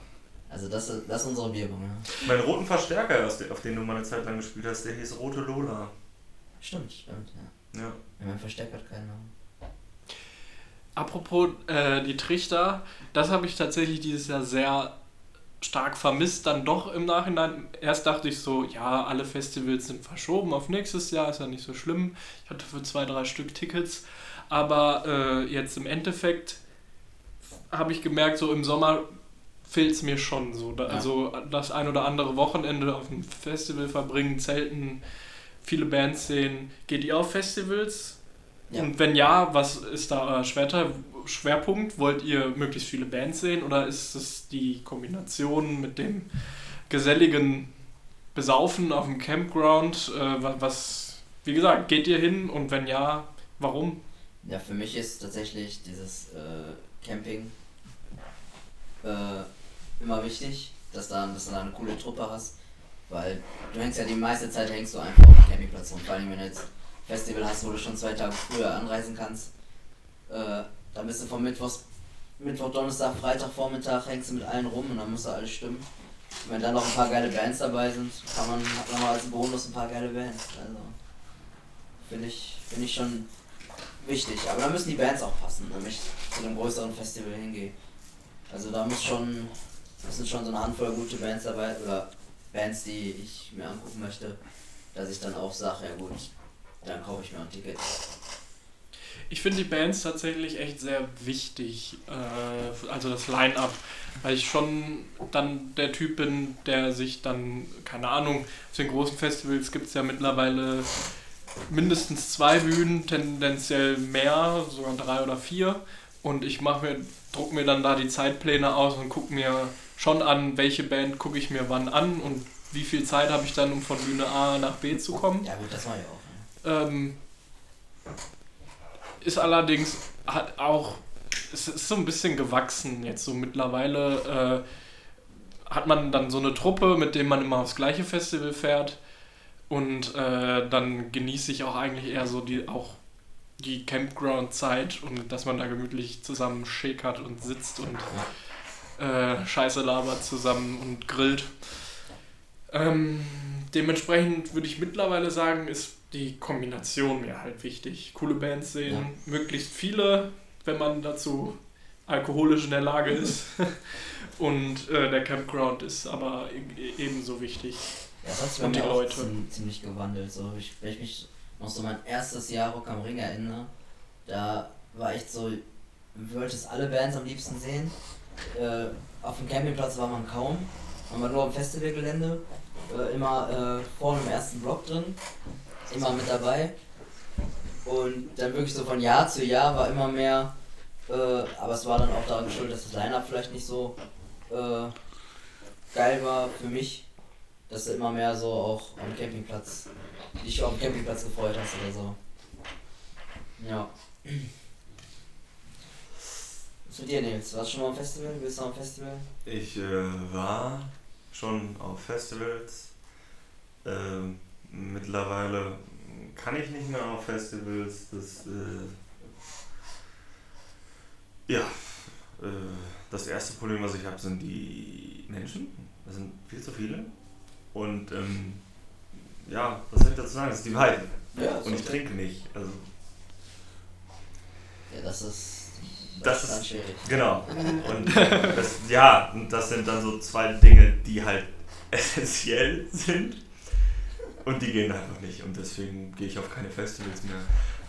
Also das, ist- das ist unsere Wirkung, ja. Meinen roten Verstärker, auf den du mal eine Zeit lang gespielt hast, der hieß Rote Lola. Stimmt, stimmt, ja. Ja. Ja, Mein Versteck hat keinen Namen. Apropos äh, die Trichter, das habe ich tatsächlich dieses Jahr sehr stark vermisst, dann doch im Nachhinein. Erst dachte ich so, ja, alle Festivals sind verschoben auf nächstes Jahr, ist ja nicht so schlimm. Ich hatte für zwei, drei Stück Tickets. Aber äh, jetzt im Endeffekt habe ich gemerkt, so im Sommer fehlt es mir schon so. Da, Ja. Also das ein oder andere Wochenende auf dem Festival verbringen, zelten, viele Bands sehen. Geht ihr auf Festivals? Ja. Und wenn ja, was ist da euer Schwerter, Schwerpunkt? Wollt ihr möglichst viele Bands sehen oder ist es die Kombination mit dem geselligen besaufen auf dem Campground? Äh, wa- was, wie gesagt, geht ihr hin und wenn ja, warum? Ja, für mich ist tatsächlich dieses äh, Camping äh, immer wichtig, dass, da, dass du da eine coole Truppe hast. Weil du hängst ja die meiste Zeit hängst du einfach auf dem Campingplatz rum. Vor allem wenn du jetzt Festival hast, wo du schon zwei Tage früher anreisen kannst. Äh, dann bist du von Mittwochs, Mittwoch, Donnerstag, Freitag, Vormittag hängst du mit allen rum und dann muss da alles stimmen. Und wenn dann noch ein paar geile Bands dabei sind, kann man, hat man als Bonus ein paar geile Bands. Also finde ich, finde ich schon wichtig. Aber da müssen die Bands auch passen, damit ich zu einem größeren Festival hingehe. Also da muss schon, müssen schon so eine Handvoll gute Bands dabei oder Bands, die ich mir angucken möchte, dass ich dann auch sage, ja gut, dann kaufe ich mir ein Ticket. Ich finde die Bands tatsächlich echt sehr wichtig, äh, also das Line-Up, weil ich schon dann der Typ bin, der sich dann, keine Ahnung, auf den großen Festivals gibt es ja mittlerweile mindestens zwei Bühnen, tendenziell mehr, sogar drei oder vier. Und ich mache mir, druck mir dann da die Zeitpläne aus und gucke mir schon an, welche Band gucke ich mir wann an und wie viel Zeit habe ich dann, um von Bühne A nach B zu kommen. Ja gut, das mache ich auch. Ähm, ist allerdings hat auch, es ist so ein bisschen gewachsen jetzt so mittlerweile. Äh, hat man dann so eine Truppe, mit dem man immer aufs gleiche Festival fährt und äh, dann genieße ich auch eigentlich eher so die auch die Campground-Zeit und dass man da gemütlich zusammen schäkert und sitzt und äh, Scheiße labert zusammen und grillt. Ähm, dementsprechend würde ich mittlerweile sagen, ist die Kombination mir halt wichtig. Coole Bands sehen, Ja. möglichst viele, wenn man dazu alkoholisch in der Lage ist. Und äh, der Campground ist aber e- ebenso wichtig. Ja, das hat sich bei Und die Leute. ziem- ziemlich gewandelt. So, ich, wenn ich mich noch so mein erstes Jahr Rock am Ring erinnere, da war echt so, du wolltest alle Bands am liebsten sehen. Äh, auf dem Campingplatz war man kaum. Man war nur am Festivalgelände, äh, immer äh, vorne im ersten Block drin, immer mit dabei. Und dann wirklich so von Jahr zu Jahr war immer mehr, äh, aber es war dann auch daran schuld, dass das Line-Up vielleicht nicht so äh, geil war für mich dass du immer mehr so auch am Campingplatz, dich auf dem Campingplatz gefreut hast oder so. Ja. Was mit dir, Nils? Warst du schon mal am Festival? Bist du am Festival? Ich äh, war schon auf Festivals. Ähm, mittlerweile kann ich nicht mehr auf Festivals. Das, äh, ja, äh, das erste Problem, was ich habe, sind die Menschen. Das sind viel zu viele. Und ähm, ja, was soll ich dazu sagen? Das ist die Wahrheit. Ja, Und ich trinke nicht. Also, Ja, das ist. Das dann ist- schwierig. Genau. Und äh, das, ja, und das sind dann so zwei Dinge, die halt essentiell sind. Und die gehen einfach nicht. Und deswegen gehe ich auf keine Festivals mehr.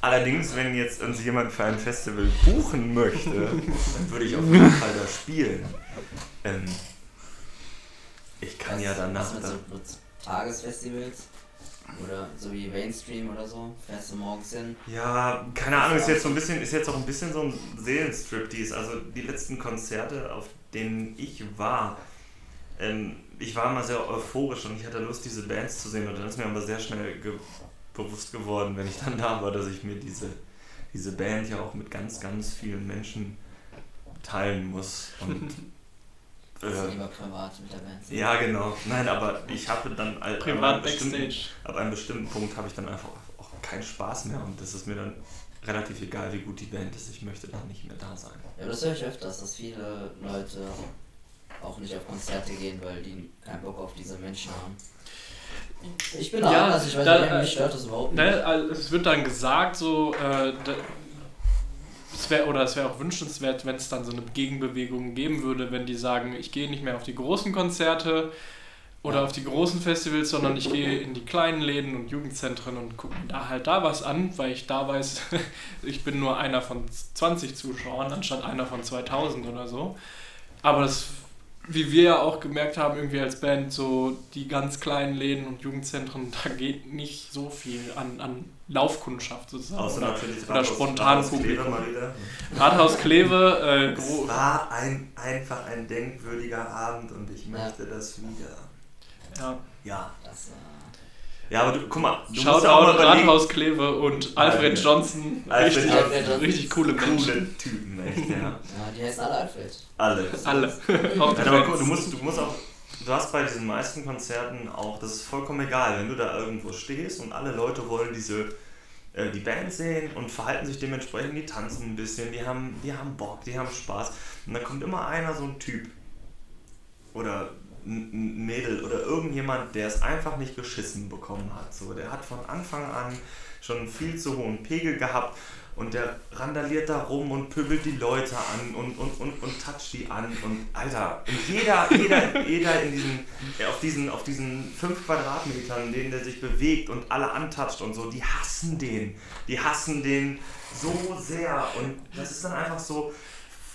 Allerdings, wenn jetzt uns jemand für ein Festival buchen möchte, dann würde ich auf jeden Fall da spielen. Ähm, ich kann was, ja danach Was mit so Tagesfestivals? Oder so wie Mainstream oder so? Fährst du morgens hin? Ja, keine Ahnung, ist jetzt so ein bisschen, ist jetzt auch ein bisschen so ein Seelenstriptease. Also die letzten Konzerte, auf denen ich war, ähm, ich war immer sehr euphorisch und ich hatte Lust, diese Bands zu sehen. Und dann ist mir aber sehr schnell ge bewusst geworden, wenn ich dann da war, dass ich mir diese, diese Band ja auch mit ganz, ganz vielen Menschen teilen muss. Und äh, lieber privat mit der Band. ja, genau. Nein, aber ich habe dann Privat einem bestimmten- Backstage. ab einem bestimmten Punkt habe ich dann einfach auch keinen Spaß mehr und das ist mir dann relativ egal, wie gut die Band ist. Ich möchte dann nicht mehr da sein. Ja, aber das höre ich öfters, dass viele Leute auch nicht auf Konzerte gehen, weil die keinen Bock auf diese Menschen haben. Ich bin da Ja, anders, ich weiß da- nicht, mich stört das überhaupt nicht. Ne, also es wird dann gesagt, so, äh, da, es wär, oder es wäre auch wünschenswert, wenn es dann so eine Gegenbewegung geben würde, wenn die sagen, ich gehe nicht mehr auf die großen Konzerte oder Ja. auf die großen Festivals, sondern ich gehe in die kleinen Läden und Jugendzentren und gucke mir da halt da was an, weil ich da weiß, ich bin nur einer von 20 Zuschauern anstatt einer von 2000 oder so. Aber das, wie wir ja auch gemerkt haben, irgendwie als Band, so die ganz kleinen Läden und Jugendzentren, da geht nicht so viel an, an Laufkundschaft sozusagen. Außer oder natürlich oder spontan Rathaus Kleve Publikum. mal wieder. Rathaus Kleve, äh, Es war ein, einfach ein denkwürdiger Abend und ich möchte das wieder. ja. Ja. Das, äh, Ja, aber du, guck mal, du musst Shoutout ja auch mal überlegen, Rathaus Kleve und Alfred Alfred. Johnson. Alfred richtig, Johnson. richtig coole Menschen. coole Typen, echt, ja. ja, die heißen alle Alfred. Alle. Alle. Nein, aber guck, du musst, du musst auch, du hast bei diesen meisten Konzerten auch, das ist vollkommen egal, wenn du da irgendwo stehst und alle Leute wollen diese, äh, die Band sehen und verhalten sich dementsprechend, die tanzen ein bisschen, die haben, die haben Bock, die haben Spaß. Und dann kommt immer einer, so ein Typ oder Mädel oder irgendjemand, der es einfach nicht geschissen bekommen hat. So, der hat von Anfang an schon viel zu hohen Pegel gehabt und der randaliert da rum und pöbelt die Leute an und, und, und, und toucht die an und Alter, und jeder, jeder, jeder in diesen, auf diesen, auf diesen fünf Quadratmetern, in denen der sich bewegt und alle antatscht und so, die hassen den. Die hassen den so sehr und das ist dann einfach so,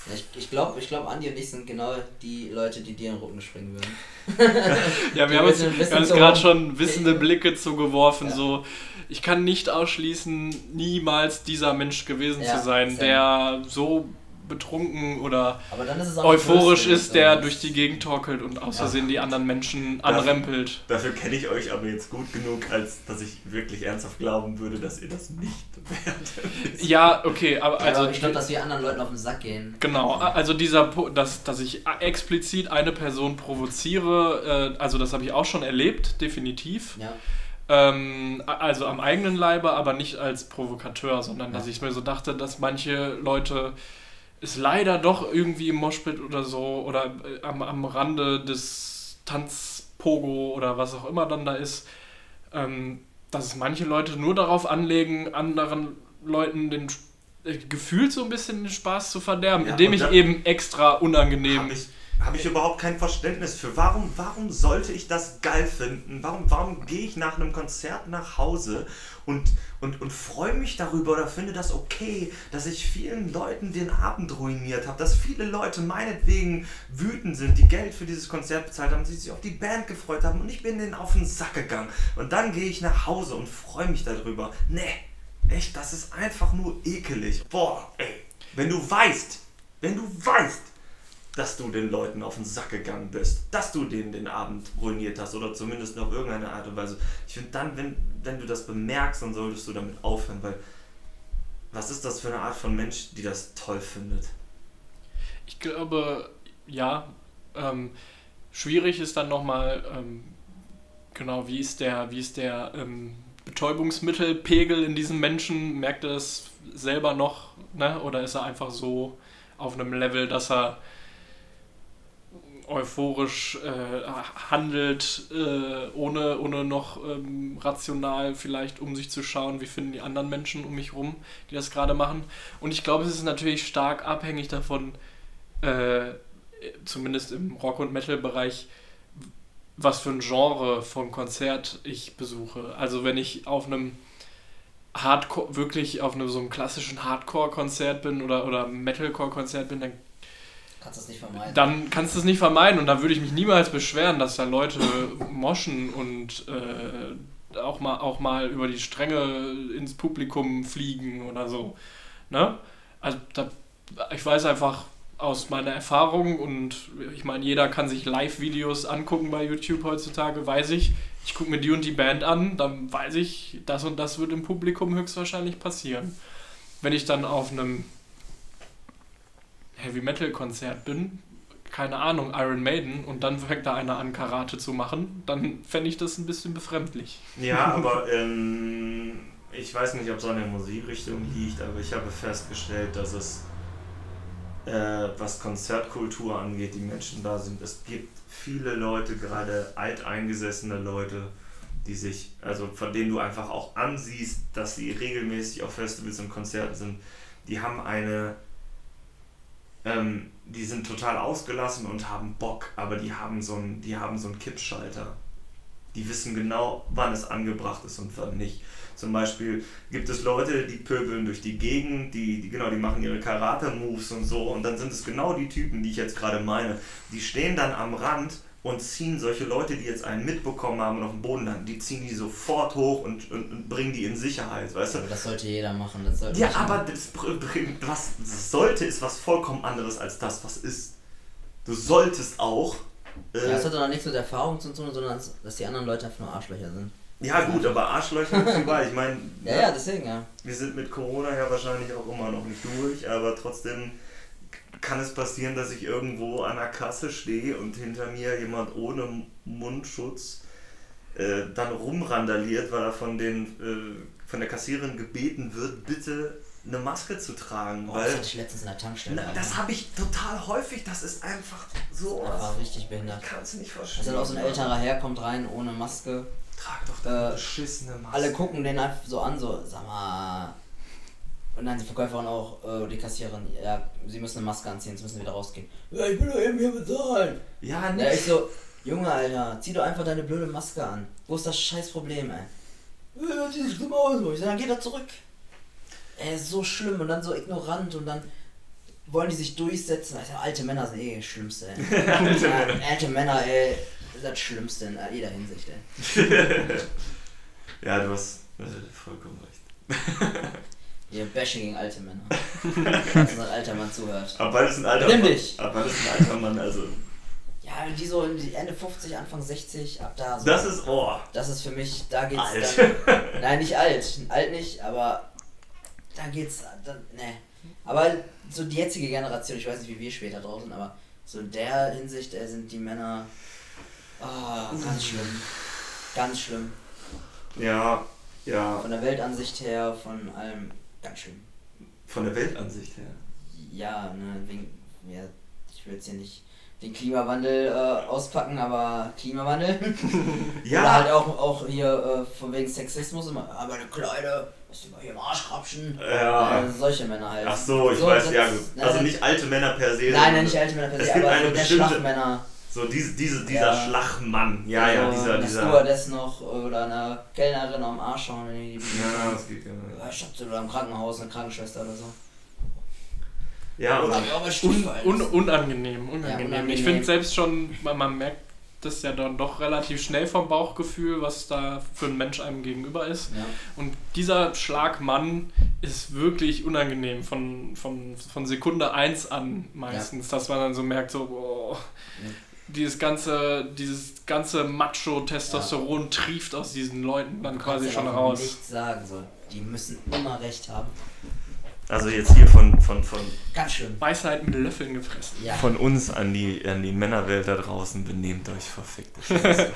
Ja, Ich, ich glaube, ich glaub, Andi und ich sind genau die Leute, die dir in den Rücken springen würden. Ja, wir haben uns, uns gerade schon wissende Blicke zugeworfen. Ja. So, ich kann nicht ausschließen, niemals dieser Mensch gewesen Ja, zu sein, der so betrunken oder Aber dann ist es auch euphorisch ist, der durch die Gegend torkelt und aus Versehen die anderen Menschen anrempelt. Dafür kenne ich euch aber jetzt gut genug, als dass ich wirklich ernsthaft glauben würde, dass ihr das nicht werdet. Ja, okay, aber Ja, also aber ich glaube, dass wir anderen Leuten auf den Sack gehen. Genau, also dieser, dass, dass ich explizit eine Person provoziere, äh, also das habe ich auch schon erlebt, definitiv. Ja. Ähm, also am eigenen Leibe, aber nicht als Provokateur, sondern dass Ja. ich mir so dachte, dass manche Leute es leider doch irgendwie im Moshpit oder so oder äh, am, am Rande des Tanzpogo oder was auch immer dann da ist, ähm, dass es manche Leute nur darauf anlegen, anderen Leuten den äh, gefühlt so ein bisschen den Spaß zu verderben, Ja, indem ich eben extra unangenehm ich, hab ich überhaupt kein Verständnis für. Warum, warum sollte ich das geil finden? Warum, warum gehe ich nach einem Konzert nach Hause und, und, und freue mich darüber oder finde das okay, dass ich vielen Leuten den Abend ruiniert habe, dass viele Leute meinetwegen wütend sind, die Geld für dieses Konzert bezahlt haben, sich auf die Band gefreut haben und ich bin denen auf den Sack gegangen. Und dann gehe ich nach Hause und freue mich darüber. Nee, echt, das ist einfach nur ekelig. Boah, ey, wenn du weißt, wenn du weißt, dass du den Leuten auf den Sack gegangen bist, dass du denen den Abend ruiniert hast oder zumindest auf irgendeine Art und Weise. Ich finde dann, wenn, wenn du das bemerkst, dann solltest du damit aufhören, weil was ist das für eine Art von Mensch, die das toll findet? Ich glaube, ja. Ähm, schwierig ist dann nochmal, ähm, genau, wie ist der, wie ist der ähm, Betäubungsmittelpegel in diesem Menschen? Merkt er das selber noch, ne? Oder ist er einfach so auf einem Level, dass er euphorisch äh, handelt, äh, ohne, ohne noch ähm, rational vielleicht um sich zu schauen, wie finden die anderen Menschen um mich rum, die das gerade machen. Und ich glaube, es ist natürlich stark abhängig davon, äh, zumindest im Rock- und Metal-Bereich, was für ein Genre von Konzert ich besuche. Also wenn ich auf einem Hardcore, wirklich auf einem so einem klassischen Hardcore-Konzert bin oder, oder Metalcore-Konzert bin, dann Kannst du das nicht vermeiden. dann kannst du es nicht vermeiden und da würde ich mich niemals beschweren, dass da Leute moschen und äh, auch, mal, auch mal über die Stränge ins Publikum fliegen oder so. Ne? Also da, ich weiß einfach aus meiner Erfahrung und ich meine, jeder kann sich Live-Videos angucken bei YouTube heutzutage, weiß ich, ich gucke mir die und die Band an, dann weiß ich, das und das wird im Publikum höchstwahrscheinlich passieren. Wenn ich dann auf einem Heavy Metal Konzert bin, keine Ahnung, Iron Maiden, und dann fängt da einer an, Karate zu machen, dann fände ich das ein bisschen befremdlich. Ja, aber ähm, ich weiß nicht, ob es an der Musikrichtung liegt, aber ich habe festgestellt, dass es, äh, was Konzertkultur angeht, die Menschen da sind. Es gibt viele Leute, gerade alteingesessene Leute, die sich, also von denen du einfach auch ansiehst, dass sie regelmäßig auf Festivals und Konzerten sind, die haben eine, ähm, die sind total ausgelassen und haben Bock, aber die haben so einen, die haben so Kippschalter. Die wissen genau, wann es angebracht ist und wann nicht. Zum Beispiel gibt es Leute, die pöbeln durch die Gegend, die, die genau, die machen ihre Karate-Moves und so und dann sind es genau die Typen, die ich jetzt gerade meine. Die stehen dann am Rand und ziehen solche Leute, die jetzt einen mitbekommen haben und auf dem Boden landen, die ziehen die sofort hoch und, und, und bringen die in Sicherheit, weißt du? Aber das sollte jeder machen. Das sollte Ja, aber das, was das sollte, ist was vollkommen anderes als das, was ist. Du solltest auch Äh, Ja, das hat doch noch nichts mit Erfahrung zu tun, sondern dass die anderen Leute einfach nur Arschlöcher sind. ja gut, aber Arschlöcher ist überall. Ich meine, Ja, ja, deswegen, ja. wir sind mit Corona ja wahrscheinlich auch immer noch nicht durch, aber trotzdem kann es passieren, dass ich irgendwo an der Kasse stehe und hinter mir jemand ohne Mundschutz äh, dann rumrandaliert, weil er von, den, äh, von der Kassiererin gebeten wird, bitte eine Maske zu tragen. Das weil hatte ich letztens in der Tankstelle. Na, das habe ich total häufig, das ist einfach so. Das war richtig behindert. Ich kann es nicht Das verstehen. dann auch so ein älterer Herr, kommt rein ohne Maske. Trag doch deine Äh, beschissene Maske. Alle gucken den einfach so an, so, sag mal. Und dann die Verkäuferin auch, äh, die Kassiererin, ja, sie müssen eine Maske anziehen, jetzt müssen sie wieder rausgehen. Ja, ich will doch eben hier bezahlen. Ja, Ja, nicht. ich so, Junge, Alter, zieh doch einfach deine blöde Maske an. Wo ist das scheiß Problem, ey? Ja, das sieht schlimm aus. Ich so, dann geht er zurück. Ey, so schlimm und dann so ignorant und dann wollen die sich durchsetzen. Also, alte Männer sind eh das Schlimmste, ey. Alte ja, Männer. alte Männer, ey, ist das Schlimmste in jeder Hinsicht, ey. ja, du hast äh, vollkommen recht. Ihr Bashing gegen alte Männer. Falls unser alter Mann zuhört. Aber weil es ein alter Nimm Mann dich. Aber weil es ein alter Mann, also. Ja, die so in die Ende 50, Anfang 60, ab da so. Das ist, oh. Das ist für mich, da geht's Alt. dann. Nein, nicht alt. Alt nicht, aber da geht's. Dann, ne. Aber so die jetzige Generation, ich weiß nicht, wie wir später drauf sind, aber so in der Hinsicht äh, sind die Männer. ah, ganz schlimm. Ganz schlimm. Ja, ja. Von der Weltansicht her, von allem ganz schlimm. Von der Weltansicht her. Ja, ne, wegen. Ja, ich will jetzt hier nicht den Klimawandel äh, auspacken, aber Klimawandel. Ja. Oder halt auch, auch hier äh, von wegen Sexismus immer, aber eine Kleine, hier im Arsch krapschen. Ja. Äh, solche Männer halt. Ach so, ich So, weiß, ja Also nicht alte Männer per se. Nein, nein, nicht alte Männer per se, aber so der Schlachmänner. So diese, diese, dieser Ja. Schlachmann. Ja, ja, so dieser, dieser. Stewardess noch oder eine Kellnerin am Arsch schauen, wenn die die Ja, das geht ja. Ja, Ich hab so oder im Krankenhaus eine Krankenschwester oder so. Ja, Oder und auch bei Un, Stiefel. un, unangenehm, unangenehm. unangenehm. Ich finde selbst schon, man, man merkt das ja dann doch relativ schnell vom Bauchgefühl, was da für ein Mensch einem gegenüber ist. Ja. Und dieser Schlagmann ist wirklich unangenehm von, von, von Sekunde 1 an meistens, dass man dann so merkt, so, boah, Ja. Dieses ganze, dieses ganze Macho-Testosteron trieft aus diesen Leuten dann quasi schon ja auch raus. Nichts sagen so. Die müssen immer recht haben. also jetzt hier von, von, von, Ganz schlimm. Weisheit mit Löffeln gefressen. Ja. von uns an die, an die Männerwelt da draußen, benehmt euch verfickte Scheiße.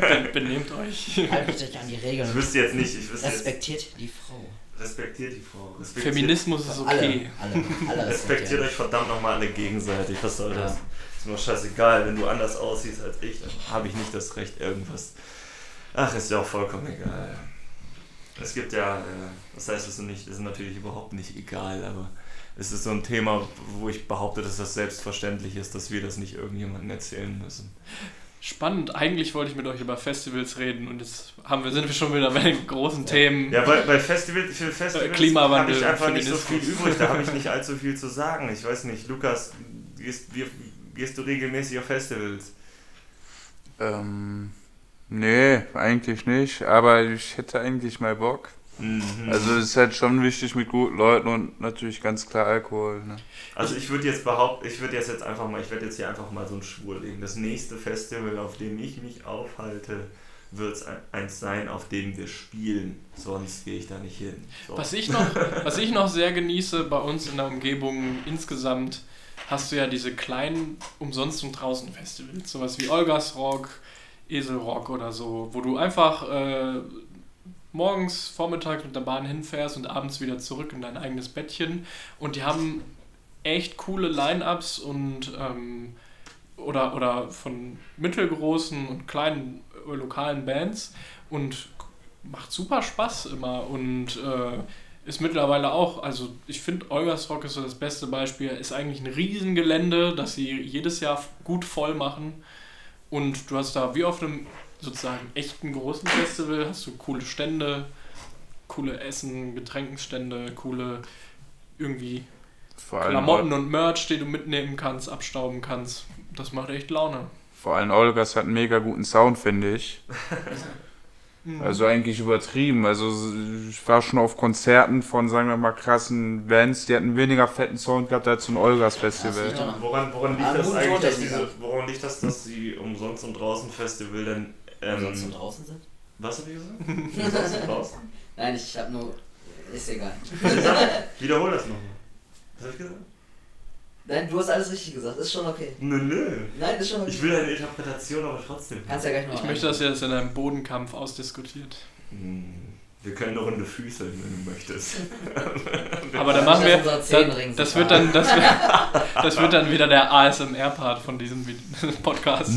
Ben- Benehmt euch. Haltet euch an die Ich Regeln. wüsste jetzt nicht, ich wüsste jetzt, Respektiert die Frau. respektiert die Frau. Respektiert, Feminismus ist okay. Alle, alle, alle respektiert euch verdammt nochmal alle gegenseitig. Was soll das? Ist mir scheißegal, wenn du anders aussiehst als ich, dann habe ich nicht das Recht, irgendwas. Ach, ist ja auch vollkommen egal. Es gibt ja, äh, das heißt, es ist, nicht, es ist natürlich überhaupt nicht egal, aber es ist so ein Thema, wo ich behaupte, dass das selbstverständlich ist, dass wir das nicht irgendjemandem erzählen müssen. Spannend. Eigentlich wollte ich mit euch über Festivals reden und jetzt haben wir, sind wir schon wieder bei den großen Themen. Ja, bei, bei Festival, für Festivals Klimawandel, habe ich einfach nicht so viel übrig, da habe ich nicht allzu viel zu sagen. Ich weiß nicht, Lukas, wie, gehst du regelmäßig auf Festivals? Ähm, nee, eigentlich nicht. Aber ich hätte eigentlich mal Bock. Mhm. Also es ist halt schon wichtig mit guten Leuten und natürlich ganz klar Alkohol. Ne? Also ich würde jetzt behaupten, ich würde jetzt, jetzt einfach mal, ich werde jetzt hier einfach mal so einen Schwur legen. Das nächste Festival, auf dem ich mich aufhalte, wird es eins sein, auf dem wir spielen. Sonst gehe ich da nicht hin. So. Was ich, noch, was ich noch sehr genieße bei uns in der Umgebung insgesamt, hast du ja diese kleinen Umsonst- und Draußen-Festivals. Sowas wie Olgas Rock, Eselrock oder so, wo du einfach äh, morgens, vormittags mit der Bahn hinfährst und abends wieder zurück in dein eigenes Bettchen. Und die haben echt coole Line-Ups und ähm, oder, oder von mittelgroßen und kleinen äh, lokalen Bands und macht super Spaß immer und äh, ist mittlerweile auch, also ich finde Olgas Rock ist so das beste Beispiel, ist eigentlich ein Riesengelände, das sie jedes Jahr gut voll machen und du hast da wie auf einem sozusagen echten großen Festival, hast du coole Stände, coole Essen, Getränkenstände, coole irgendwie Klamotten und Merch, die du mitnehmen kannst, abstauben kannst. Das macht echt Laune. vor allem Olgas hat einen mega guten Sound, finde ich. Mhm. Also eigentlich übertrieben. Also ich war schon auf Konzerten von, sagen wir mal, krassen Bands, die hatten weniger fetten Sound gehabt als ein Olgas Festival. Doch Woran, woran liegt das eigentlich, dass diese, woran liegt das, dass sie umsonst und draußen Festival dann ähm, sonst so draußen sind? was hab ich gesagt? umsonst und draußen? Nein, ich hab nur. Ist egal. Wiederhol das nochmal. Was hab ich gesagt? Nein, du hast alles richtig gesagt, ist schon okay. Nö, nö. Nein, ist schon okay. Ich will eine Interpretation, aber trotzdem. Kannst ja gleich noch Ich möchte, dass ihr das in einem Bodenkampf ausdiskutiert. Hm, Wir können eine Runde füßeln, wenn du möchtest. Aber dann machen wir. unser Das, wird dann, das, wird, das wird dann wieder der ASMR-Part von diesem Podcast.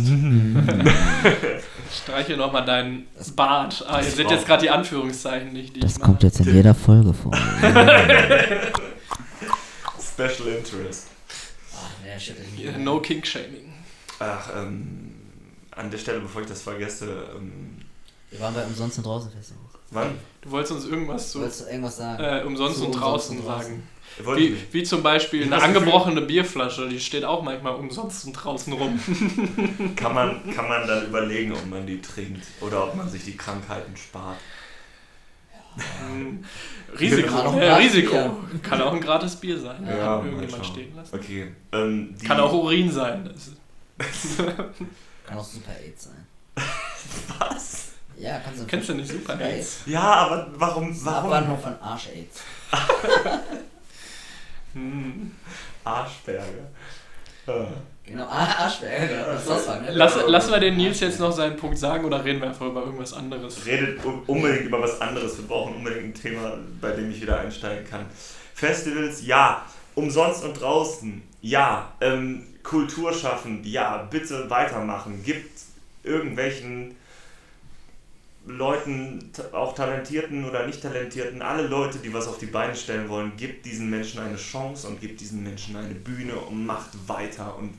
Streiche nochmal deinen Bart. Ah, ihr seht jetzt gerade die Anführungszeichen nicht, die Das kommt jetzt in jeder Folge vor. Special Interest. Schüttelt mich. No King-Shaming. Ach, ähm, an der Stelle, bevor ich das vergesse, ähm, Wir waren bei Umsonst und Draußen Festival. wann? Du wolltest uns irgendwas Du zu wolltest irgendwas sagen? äh, umsonst Zu und umsonst draußen und draußen. sagen. Wie, wie zum Beispiel eine angebrochene Bierflasche, die steht auch manchmal umsonst und draußen rum. Kann man, kann man dann überlegen, ob man die trinkt oder ob man sich die Krankheiten spart. Hm, Risiko. Kann auch ein Ja, gratis Risiko. Bier. Kann auch ein gratis Bier sein. Ja, mal irgendjemand stehen lassen. Okay. Ähm, die, Kann auch Urin sein. Kann auch Super AIDS sein. Was? Ja, kannst du. kennst du nicht Super AIDS? Ja, aber warum? Warum? Abwandlung von Arsch-AIDS. Hm. Arschberge. Genau, ah, Arschberger. Das ist das war, ne? Lass, lassen wir den Nils jetzt noch seinen Punkt sagen oder reden wir einfach über irgendwas anderes? Redet un- unbedingt über was anderes. Wir brauchen unbedingt ein Thema, bei dem ich wieder einsteigen kann. Festivals, ja. Umsonst und draußen, ja. Ähm, Kultur schaffen, ja. Bitte weitermachen. Gibt irgendwelchen Leuten, auch talentierten oder nicht talentierten, alle Leute, die was auf die Beine stellen wollen, gibt diesen Menschen eine Chance und gibt diesen Menschen eine Bühne und macht weiter und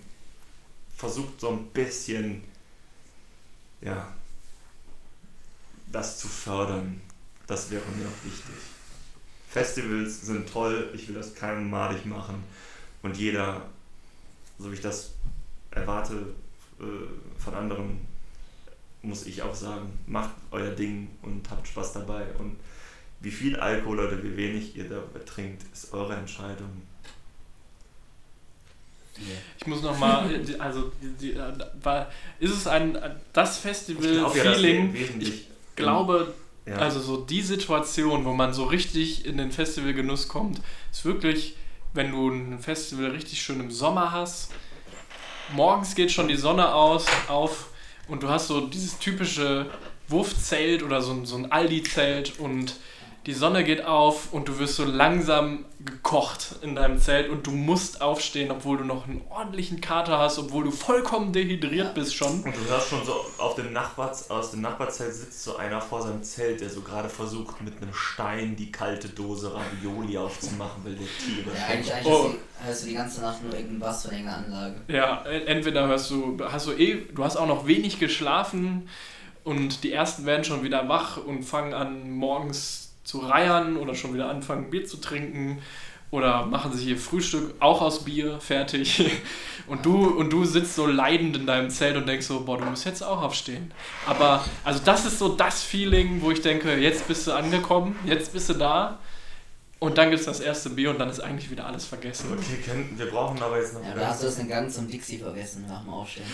versucht so ein bisschen, ja, das zu fördern. Das wäre mir auch wichtig. Festivals sind toll, ich will das keinem madig machen und jeder, so wie ich das erwarte äh, von anderen, muss ich auch sagen, macht euer Ding und habt Spaß dabei und wie viel Alkohol oder wie wenig ihr dabei trinkt, ist eure Entscheidung. Hier. Ich muss nochmal, also, die, die, war, ist es ein, das Ich ja, das Festival-Feeling? wesentlich. ich glaube, ja. Also so die Situation, wo man so richtig in den Festivalgenuss kommt, ist wirklich, wenn du ein Festival richtig schön im Sommer hast. Morgens geht schon die Sonne aus, auf und du hast so dieses typische Wurfzelt oder so, ein- so ein Aldi-Zelt und die Sonne geht auf und du wirst so langsam gekocht in deinem Zelt und du musst aufstehen, obwohl du noch einen ordentlichen Kater hast, obwohl du vollkommen dehydriert bist schon. Und du hörst schon so auf dem Nachbars, aus dem Nachbarzelt sitzt so einer vor seinem Zelt, der so gerade versucht mit einem Stein die kalte Dose Ravioli aufzumachen, weil der Tiere. Ja, eigentlich, eigentlich Oh. hörst, du, die ganze Nacht nur irgendeinen Bass von irgendeiner Anlage. Ja, entweder hörst du, hast du eh, du hast auch noch wenig geschlafen und die ersten werden schon wieder wach und fangen an morgens zu reiern oder schon wieder anfangen Bier zu trinken oder machen sich ihr Frühstück auch aus Bier fertig und du und du sitzt so leidend in deinem Zelt und denkst so, boah, du musst jetzt auch aufstehen. Aber also das ist so das Feeling, wo ich denke, jetzt bist du angekommen, jetzt bist du da und dann gibt es das erste Bier und dann ist eigentlich wieder alles vergessen. Okay, Ken, wir brauchen aber jetzt noch. Ja, da hast du das den Gang zum Dixie vergessen nach dem Aufstehen.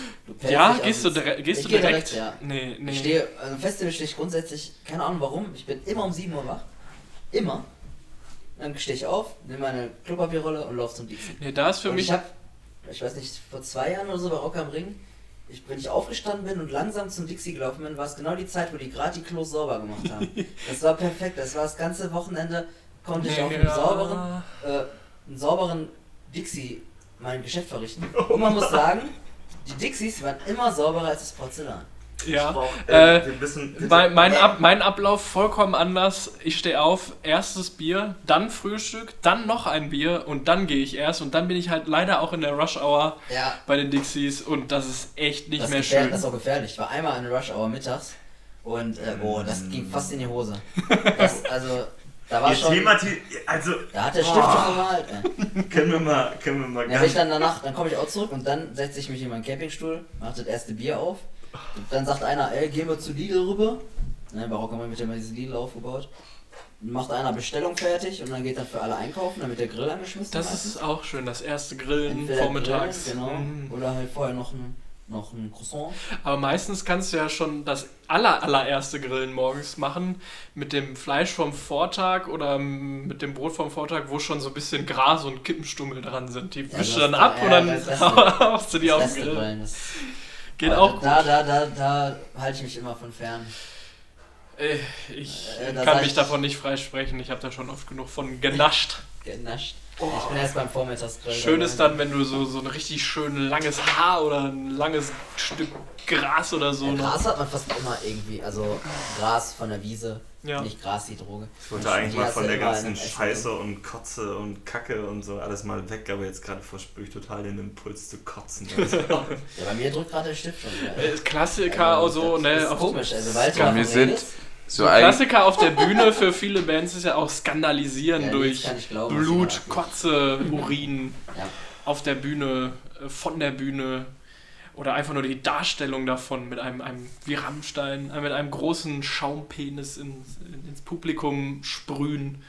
Ja, gehst du, direkt, gehst Ich du direkt? direkt, ja. Nee, nee. Ich stehe, also im Festival stehe ich grundsätzlich, keine Ahnung warum, ich bin immer um 7 Uhr wach. Immer. Dann stehe ich auf, nehme meine Klopapierrolle und laufe zum Dixie. Nee, da ist für und mich. ich habe, ich weiß nicht, vor zwei Jahren oder so bei Rock am Ring, ich, wenn ich aufgestanden bin und langsam zum Dixie gelaufen bin, war es genau die Zeit, wo die gerade die Klos sauber gemacht haben. Das war perfekt, das war das ganze Wochenende, konnte ich auf einem Ja. sauberen, äh, einen sauberen Dixie mein Geschäft verrichten. Und man muss sagen, die Dixies waren immer sauberer als das Porzellan. Ja. Brauch, Äh, äh, bitte- Mein, mein, Ab, mein Ablauf vollkommen anders. Ich stehe auf, erstes Bier, dann Frühstück, dann noch ein Bier und dann gehe ich erst und dann bin ich halt leider auch in der Rush Hour Ja, bei den Dixies und das ist echt nicht das, mehr schön. das ist auch gefährlich. Ich war einmal in Rush Hour mittags und äh, oh, das ging fast in die Hose. Das, also, da war Ihr schon. Also Da hat der Stift schon gemalt. Ey. können wir mal, können wir mal Ja, ich dann danach, dann komme ich auch zurück und dann setze ich mich in meinen Campingstuhl, mache das erste Bier auf. Und dann sagt einer, ey, gehen wir zu Lidl rüber. Ne, bei Rock'n'Roll wird ja immer diese Lidl aufgebaut. Dann macht einer Bestellung fertig und dann geht dann für alle einkaufen, dann wird der Grill angeschmissen. Das meistens. ist auch schön, das erste Grillen Entweder vormittags. Grillen, genau. Mhm. Oder halt vorher noch ein, noch ein Croissant. Aber meistens kannst du ja schon das aller, allererste Grillen morgens machen mit dem Fleisch vom Vortag oder mit dem Brot vom Vortag, wo schon so ein bisschen Gras und Kippenstummel dran sind. Die Ja, wischst du dann ab ja, und dann haust du die auf den Grill. Grillen, Geht auch gut. Da, da, da, da halte ich mich immer von fern. Äh, Ich Äh, kann mich ich- davon nicht freisprechen. Ich habe da schon oft genug von genascht. Genascht. Ich bin erst beim Vormittagsgrill. Schön dabei. ist dann, wenn du so, so ein richtig schön langes Haar oder ein langes Stück Gras oder so Ja. Gras hat man fast immer irgendwie, also Gras von der Wiese, Ja. nicht Gras die Droge. Ich wollte eigentlich mal von der ganzen Scheiße und Kotze und Kacke und so alles mal weg, aber jetzt gerade verspüre ich total den Impuls zu kotzen. Also, Ja, bei mir drückt gerade der Stift schon wieder. Äh, Klassiker auch so, das ne? ist komisch, also weil du Ja, wir sind redest, so ein, Klassiker auf der Bühne für viele Bands ist ja auch skandalisieren Ja, durch glauben, Blut. Kotze, Urin Ja. auf der Bühne, äh, von der Bühne oder einfach nur die Darstellung davon mit einem, einem wie Rammstein, äh, mit einem großen Schaumpenis ins, ins Publikum sprühen.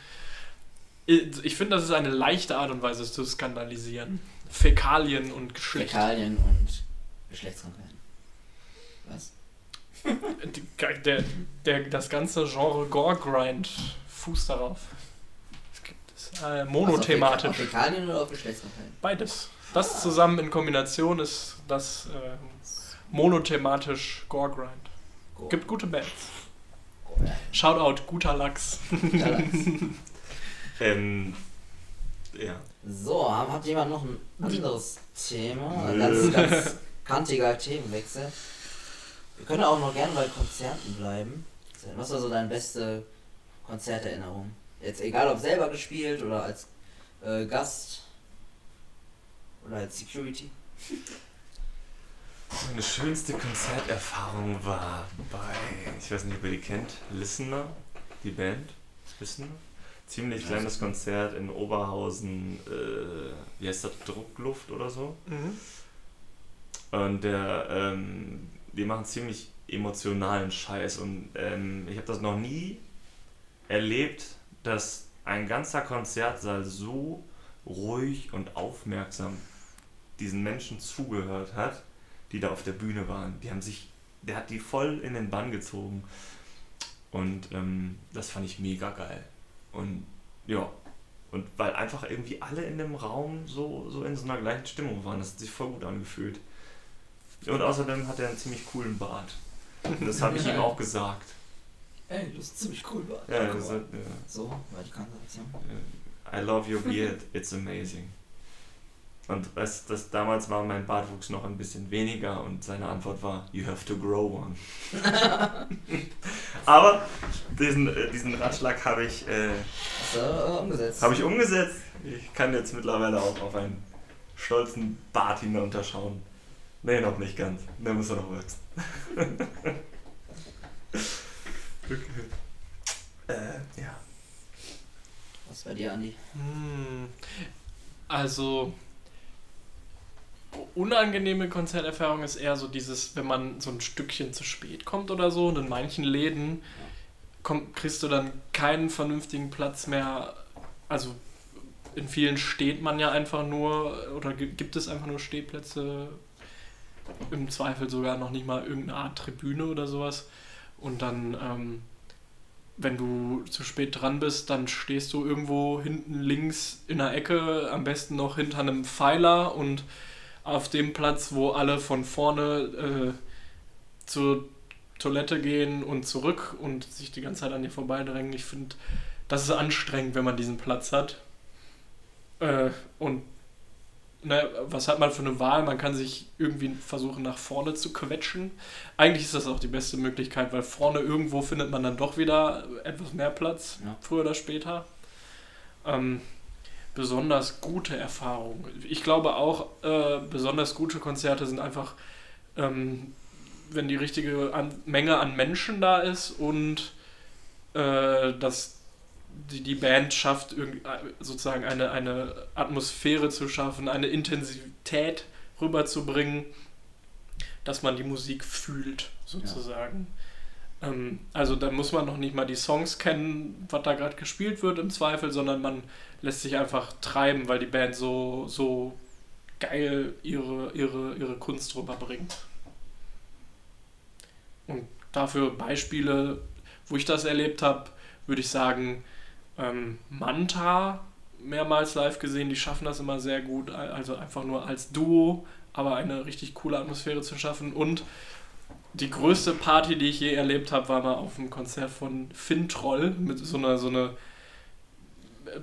Ich ich finde, das ist eine leichte Art und Weise zu skandalisieren. Fäkalien und Geschlecht. Fäkalien und Geschlechtskrankheiten. Der, der, das ganze Genre Gore-Grind fußt darauf. Es gibt es äh, Also auf monothematisch. Fäka- Auf Fäkalien oder auf Geschlechtskrankheiten? Beides. Das zusammen in Kombination ist das äh, monothematisch Gore-Grind. Go- Gibt gute Bands. Shoutout, guter Lachs. guter Lachs. ähm, ja. So, hat jemand noch ein anderes Thema? Ein ganz, ganz kantiger Themenwechsel. Wir können auch noch gerne bei Konzerten bleiben. Was war so deine beste Konzerterinnerung? Jetzt egal ob selber gespielt oder als äh, Gast oder als Security. Meine schönste Konzerterfahrung war bei, ich weiß nicht, ob ihr die kennt, Listener, die Band. Listener? Ziemlich kleines Konzert in Oberhausen, äh, wie heißt das, Druckluft oder so. Mhm. Und der, ähm, die machen ziemlich emotionalen Scheiß und ähm, ich habe das noch nie erlebt, dass ein ganzer Konzertsaal so ruhig und aufmerksam diesen Menschen zugehört hat, die da auf der Bühne waren. Die haben sich, der hat die voll in den Bann gezogen und ähm, das fand ich mega geil. Und ja, und weil einfach irgendwie alle in dem Raum so, so in so einer gleichen Stimmung waren, das hat sich voll gut angefühlt. Und außerdem hat er einen ziemlich coolen Bart. Und das habe ich ihm auch gesagt. Ey, das ist ziemlich cool, war. Ja, das hat, ja. So, war die Konzentration. I love your beard, it's amazing. Und das, das, damals war mein Bartwuchs noch ein bisschen weniger und seine Antwort war, you have to grow one. Aber diesen, äh, diesen Ratschlag habe ich, äh, Hast du äh, umgesetzt? habe ich umgesetzt. Ich kann jetzt mittlerweile auch auf einen stolzen Bart hinunterschauen. Nee, noch nicht ganz. Der muss ja noch wachsen. okay. Äh, ja. Was bei dir, Andi? Hm. Also, unangenehme Konzerterfahrung ist eher so dieses, wenn man so ein Stückchen zu spät kommt oder so. Und in manchen Läden komm, kriegst du dann keinen vernünftigen Platz mehr. Also, in vielen steht man ja einfach nur, oder gi- gibt es einfach nur Stehplätze. Im Zweifel sogar noch nicht mal irgendeine Art Tribüne oder sowas. Und dann, ähm, wenn du zu spät dran bist, dann stehst du irgendwo hinten links in der Ecke, am besten noch hinter einem Pfeiler und auf dem Platz, wo alle von vorne äh, zur Toilette gehen und zurück und sich die ganze Zeit an dir vorbeidrängen. Ich finde, das ist anstrengend, wenn man diesen Platz hat. Äh, und ne, was hat man für eine Wahl? Man kann sich irgendwie versuchen, nach vorne zu quetschen. Eigentlich ist das auch die beste Möglichkeit, weil vorne irgendwo findet man dann doch wieder etwas mehr Platz, Ja. früher oder später. Ähm, besonders gute Erfahrungen. Ich glaube auch, äh, besonders gute Konzerte sind einfach, ähm, wenn die richtige an Menge an Menschen da ist und äh, dass die, die Band schafft, äh, sozusagen eine, eine Atmosphäre zu schaffen, eine Intensität rüberzubringen, dass man die Musik fühlt, sozusagen. Ähm, also da muss man noch nicht mal die Songs kennen, was da gerade gespielt wird im Zweifel, sondern man lässt sich einfach treiben, weil die Band so, so geil ihre, ihre, ihre Kunst rüberbringt. Und dafür Beispiele, wo ich das erlebt habe, würde ich sagen, ähm, Manta mehrmals live gesehen, die schaffen das immer sehr gut, also einfach nur als Duo, aber eine richtig coole Atmosphäre zu schaffen. Und die größte Party, die ich je erlebt habe, war mal auf einem Konzert von Fintroll mit so einer so eine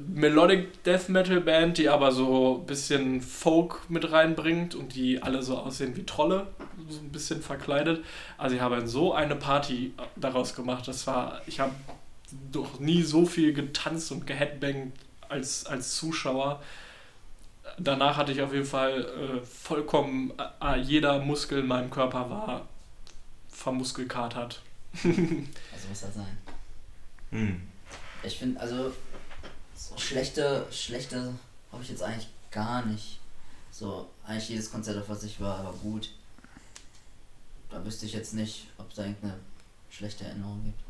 Melodic Death Metal Band, die aber so ein bisschen Folk mit reinbringt und die alle so aussehen wie Trolle, so ein bisschen verkleidet. Also ich habe so eine Party daraus gemacht. Das war, ich habe doch nie so viel getanzt und geheadbangt als, als Zuschauer. Danach hatte ich auf jeden Fall äh, vollkommen, äh, jeder Muskel in meinem Körper war vermuskelkatert. also muss das sein. Hm. Ich finde, also so schlechte, schlechte habe ich jetzt eigentlich gar nicht. So, eigentlich jedes Konzert, auf was ich war, war gut. Da wüsste ich jetzt nicht, ob es da irgendeine schlechte Erinnerung gibt.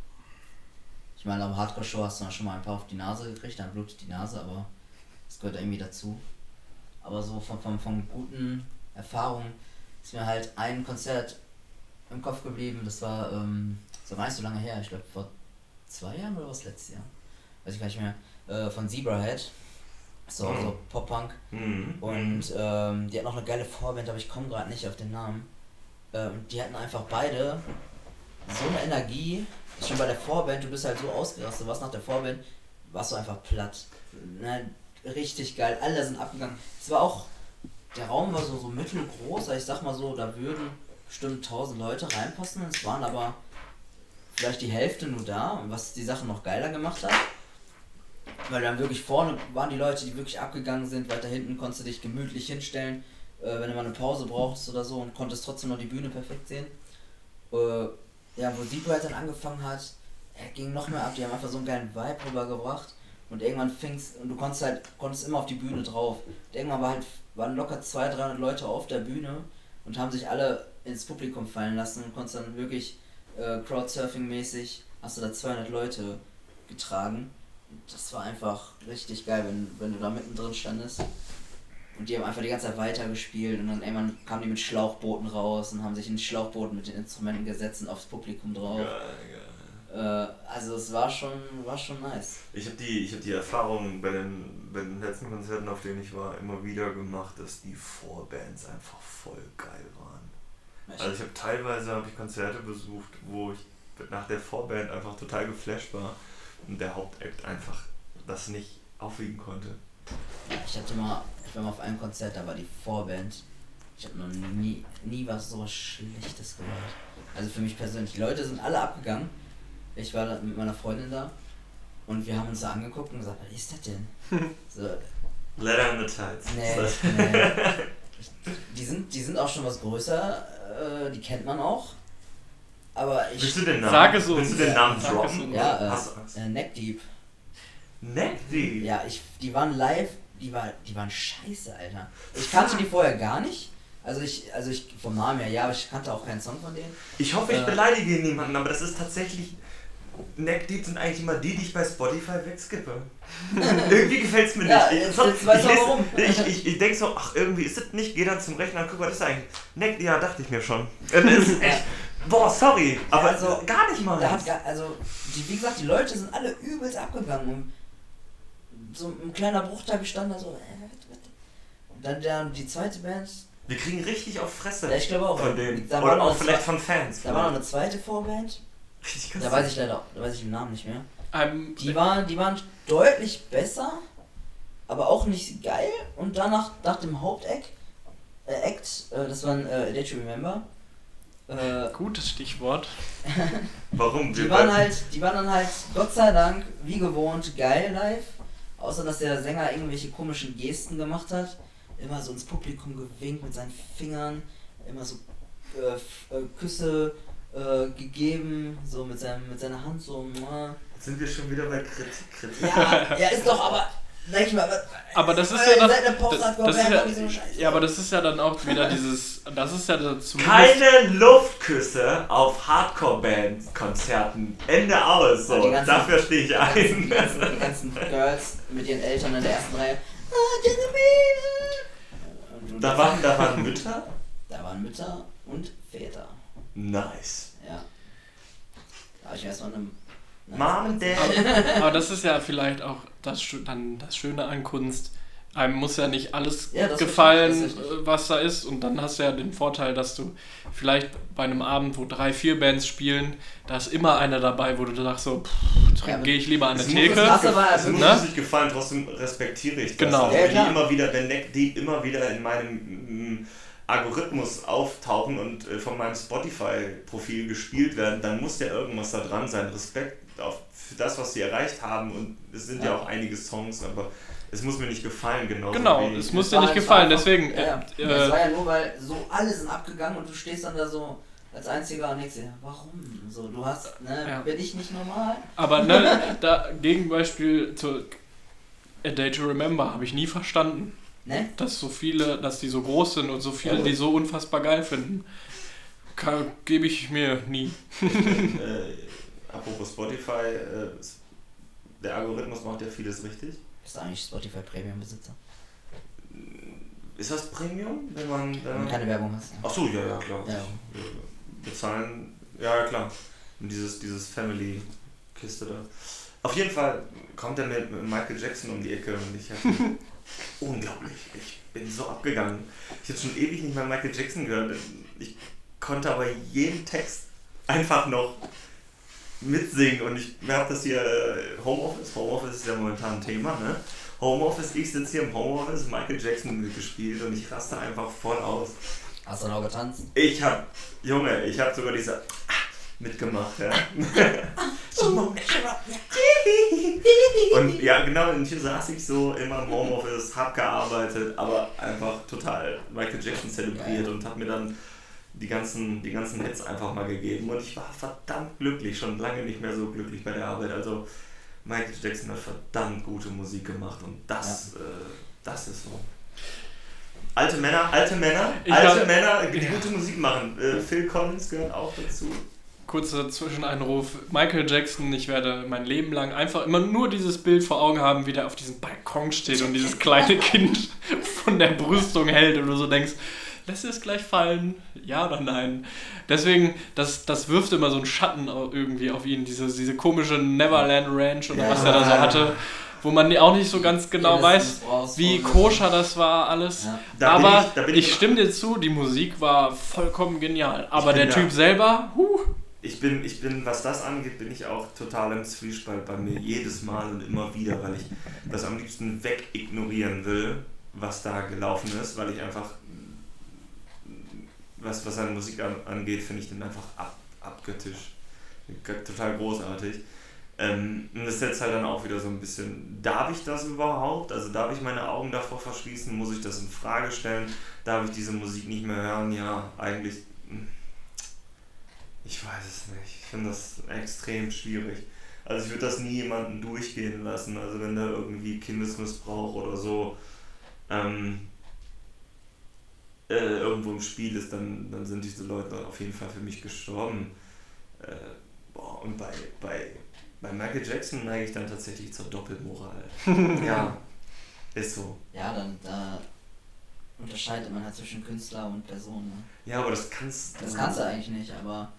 Ich meine, am Hardcore-Show hast du dann schon mal ein paar auf die Nase gekriegt, dann blutet die Nase, aber das gehört irgendwie dazu. Aber so von, von, von guten Erfahrungen ist mir halt ein Konzert im Kopf geblieben. Das war ähm, so gar nicht so lange her. Ich glaube vor zwei Jahren oder was letztes Jahr. Weiß ich gar nicht mehr. Äh, von Zebrahead. So, mhm. so Pop-Punk. Mhm. Und ähm, die hat noch eine geile Vorband, aber ich komme gerade nicht auf den Namen. Ähm, die hatten einfach beide so eine Energie. Schon bei der Vorband, du bist halt so ausgerastet. Warst nach der Vorband, warst du einfach platt. Ne, richtig geil. Alle sind abgegangen. Es war auch, der Raum war so, so mittelgroß. Ich sag mal so, da würden bestimmt 1000 Leute reinpassen. Es waren aber vielleicht die Hälfte nur da, was die Sache noch geiler gemacht hat. Weil dann wirklich vorne waren die Leute, die wirklich abgegangen sind. Weiter hinten konntest du dich gemütlich hinstellen, äh, wenn du mal eine Pause brauchst oder so und konntest trotzdem noch die Bühne perfekt sehen. Äh, ja, wo Sipo halt dann angefangen hat, er ging noch mehr ab. Die haben einfach so einen geilen Vibe rübergebracht. Und irgendwann fing's, und du konntest halt, konntest immer auf die Bühne drauf. Und irgendwann war halt, waren locker 200, 300 Leute auf der Bühne und haben sich alle ins Publikum fallen lassen und konntest dann wirklich äh, Crowdsurfing-mäßig, hast du da 200 Leute getragen. Und das war einfach richtig geil, wenn, wenn du da mittendrin standest. Und die haben einfach die ganze Zeit weitergespielt und dann irgendwann kamen die mit Schlauchbooten raus und haben sich in Schlauchbooten mit den Instrumenten gesetzt und aufs Publikum drauf. Geil, geil. Äh, also es war schon, war schon nice. Ich habe die, hab die Erfahrung bei den, bei den letzten Konzerten, auf denen ich war, immer wieder gemacht, dass die Vorbands einfach voll geil waren. Also ich habe teilweise hab ich Konzerte besucht, wo ich nach der Vorband einfach total geflasht war und der Hauptakt einfach das nicht aufwiegen konnte. Ich hatte mal, ich war mal auf einem Konzert, da war die Vorband. Ich habe noch nie, nie was so Schlechtes gehört. Also für mich persönlich, die Leute sind alle abgegangen. Ich war da mit meiner Freundin da und wir haben uns da angeguckt und gesagt, was ist das denn? so, Letter in the Tides. Nee, nee. Die sind, die sind auch schon was größer, äh, die kennt man auch. Aber ich. Willst du den Namen, Sag es uns. Willst du den Namen droppen? Ja, äh, äh, Neckdeep. Neckdeep? Ja, ich, die waren live, die, war, die waren scheiße, Alter. Ich kannte die vorher gar nicht. Also ich, also ich vom Namen her, ja, aber ich kannte auch keinen Song von denen. Ich hoffe, ich äh, beleidige niemanden, aber das ist tatsächlich. Neckdeep sind eigentlich immer die, die ich bei Spotify wegskippe. irgendwie gefällt es mir nicht. Ja, jetzt, jetzt weiß ich, warum. ich, ich, ich denke so, ach, irgendwie ist es nicht, geh dann zum Rechner und guck, was ist eigentlich. Neck, ja, dachte ich mir schon. Boah, sorry, aber ja, also, gar nicht mal. Hat, also, die, wie gesagt, die Leute sind alle übelst abgegangen so ein kleiner Bruchteil bestand da so. Äh, dann der, die zweite Band. Wir kriegen richtig auf Fresse. Ja, ich glaube auch. Von denen. Da Oder auch vielleicht von Fans. Da war noch eine zweite Vorband. Richtig Da weiß ich leider, da weiß ich den Namen nicht mehr. Um, ähm, die, waren, die waren deutlich besser, aber auch nicht geil. Und danach, nach dem Hauptact, äh, Act, äh, das war ein äh, Did You Remember? Äh, Gutes Stichwort. Warum? Die waren halt, die waren dann halt, Gott sei Dank, wie gewohnt, geil live. Außer dass der Sänger irgendwelche komischen Gesten gemacht hat. Immer so ins Publikum gewinkt mit seinen Fingern. Immer so äh, äh, Küsse äh, gegeben, so mit, seinem, mit seiner Hand so. Jetzt sind wir schon wieder bei Kritik. Kritik. Ja, ja, ist doch aber. Sag ich mal, Aber das ist äh, ja das, das ist ja, so ja, aber das ist ja dann auch wieder dieses, das ist ja dann zumindest, Keine Luftküsse auf Hardcore-Band-Konzerten. Ende aus. So. Ganzen- Dafür stehe ich ganzen, die, ein. ganzen, die ganzen Girls mit ihren Eltern in der ersten Reihe. Ah, Da waren, da waren Mütter. da waren Mütter und Väter. Nice. Ja. Da habe ich erstmal eine. Mom, Dad. aber das ist ja vielleicht auch das, dann das Schöne an Kunst. Einem muss ja nicht alles Ja, gefallen, äh, was da ist. Und dann hast du ja den Vorteil, dass du vielleicht bei einem Abend, wo drei, vier Bands spielen, da ist immer einer dabei, wo du sagst so, pff, Ja, aber- gehe ich lieber an der Es muss, Theke. Das aber- es muss ne? uns nicht gefallen, trotzdem respektiere ich das. Genau. Also, Ja, wenn, klar. die immer wieder, wenn die immer wieder in meinem mm, Algorithmus auftauchen und äh, von meinem Spotify-Profil gespielt werden, dann muss ja irgendwas da dran sein. Respekt auf, für das, was sie erreicht haben. Und es sind ja, Ja. auch einige Songs, aber es muss mir nicht gefallen, genau. Genau, wie, es muss dir nicht es gefallen, deswegen. Ja, ja. Äh, das äh, war ja nur, weil so alle sind abgegangen und du stehst dann da so als einziger und denkst dir, warum? So, du hast, ne, Ja. bin ich nicht normal? aber ne, da Gegenbeispiel zu A Day to Remember habe ich nie verstanden. Ne? dass so viele, dass die so groß sind und so viele die so unfassbar geil finden. Gebe ich mir nie. äh, apropos Spotify, äh, der Algorithmus macht ja vieles richtig. Bist du eigentlich Spotify Premium Besitzer? Ist das Premium, wenn man. Wenn Wenn man du keine Werbung hast. Ach so, ja, ja, klar. Ja. Wir bezahlen, ja, ja, klar. Und dieses, dieses Family-Kiste da. Auf jeden Fall kommt er mit, mit Michael Jackson um die Ecke und ich habe unglaublich. Ich bin so abgegangen. Ich habe schon ewig nicht mehr Michael Jackson gehört. Ich konnte aber jeden Text einfach noch mitsingen und ich habe das hier äh, Homeoffice. Homeoffice ist ja momentan ein Thema, ne? Homeoffice, ich sitze hier im Homeoffice, Michael Jackson wird gespielt und ich raste einfach voll aus. Hast du noch getanzt? Ich hab, Junge, ich hab sogar diese mitgemacht, ja. Und ja, genau, und hier saß ich so in meinem Homeoffice, hab gearbeitet, aber einfach total Michael Jackson zelebriert und hab mir dann die ganzen, die ganzen Hits einfach mal gegeben und ich war verdammt glücklich, schon lange nicht mehr so glücklich bei der Arbeit. Also Michael Jackson hat verdammt gute Musik gemacht und das, äh, das ist so. Alte Männer, alte Männer, Ich alte hab- Männer, die Ja. gute Musik machen. Äh, Phil Collins gehört auch dazu. Kurzer Zwischeneinruf. Michael Jackson, ich werde mein Leben lang einfach immer nur dieses Bild vor Augen haben, wie der auf diesem Balkon steht und dieses kleine Kind von der Brüstung hält und du so denkst, lässt es gleich fallen? Ja oder nein? Deswegen, das, das wirft immer so einen Schatten irgendwie auf ihn, diese, diese komische Neverland Ranch oder Ja. was er da so hatte, wo man auch nicht so ganz genau Jedes weiß, wie koscher das war alles. Ja. Da aber ich- ich, ich- stimme dir zu, die Musik war vollkommen genial. Aber der da. Typ selber, huh, Ich bin, ich bin, was das angeht, bin ich auch total im Zwiespalt bei mir jedes Mal und immer wieder, weil ich das am liebsten wegignorieren will, was da gelaufen ist, weil ich einfach, was, was seine Musik an, angeht, finde ich den einfach ab, abgöttisch. Total großartig. Ähm, und das setzt halt dann auch wieder so ein bisschen, darf ich das überhaupt? Also darf ich meine Augen davor verschließen? Muss ich das in Frage stellen? Darf ich diese Musik nicht mehr hören? Ja, eigentlich. hm. Ich weiß es nicht. Ich finde das extrem schwierig. Also ich würde das nie jemanden durchgehen lassen. Also wenn da irgendwie Kindesmissbrauch oder so ähm, äh, irgendwo im Spiel ist, dann, dann sind diese Leute auf jeden Fall für mich gestorben. Äh, boah, und bei, bei, bei Michael Jackson neige ich dann tatsächlich zur Doppelmoral. ja, ist so. Ja, dann da unterscheidet man halt zwischen Künstler und Person. Ne? Ja, aber das kannst Das kannst du eigentlich nicht, aber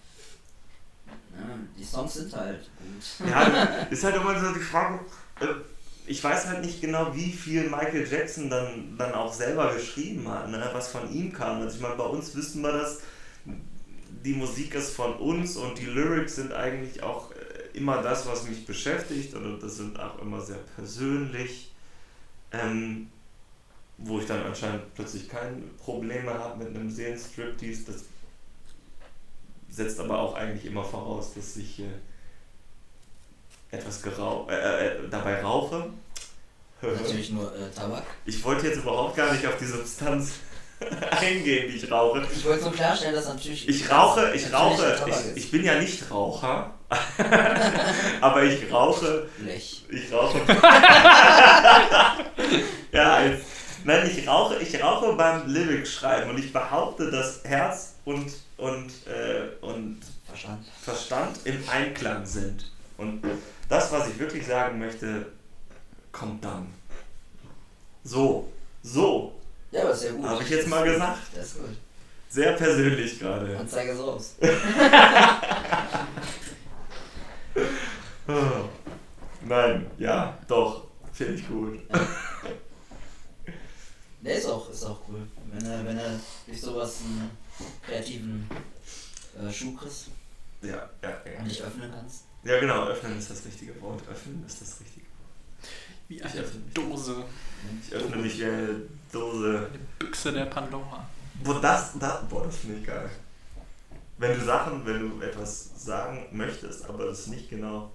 ne, die Songs sind halt gut. Ja, ist halt immer so die Frage. äh, Ich weiß halt nicht genau, wie viel Michael Jackson dann, dann auch selber geschrieben hat, ne? was von ihm kam. Also ich meine, bei uns wissen wir das, die Musik ist von uns und die Lyrics sind eigentlich auch äh, immer das, was mich beschäftigt und das sind auch immer sehr persönlich. Ähm, wo ich dann anscheinend plötzlich keine Probleme habe mit einem Seelenstriptease. Das setzt aber auch eigentlich immer voraus, dass ich äh, etwas gerau äh, äh, dabei rauche. Natürlich nur äh, Tabak. Ich wollte jetzt überhaupt gar nicht auf die Substanz eingehen, wie ich rauche. Ich wollte nur klarstellen, dass natürlich. Ich rauche, ich rauche, ich, ich bin ja nicht Raucher, aber ich rauche, Blech. ich rauche. ja, jetzt, nein, ich rauche, ich rauche beim Lyric schreiben und ich behaupte, dass Herz und, und, äh, und Verstanden. Verstand im Einklang sind. Und das, was ich wirklich sagen möchte, kommt dann. So, so, Ja, aber ist ja gut. Hab ich jetzt mal gesagt. Das ist gut. sehr persönlich gerade. Dann zeige es raus. Nein, ja, doch, finde ich gut. Der ist auch, ist auch cool. Wenn er, wenn er durch sowas einen kreativen äh, Schuh kriegst Ja, ja, ja. und dich öffnen kannst. Ja, genau, öffnen ist das richtige Wort. Öffnen ist das richtige Wie Ich eine. Dose. Ich öffne mich wie eine Dose. Eine Büchse der Pandora. Wo das, das, boah, das finde ich geil. Wenn du Sachen, wenn du etwas sagen möchtest, aber es nicht genau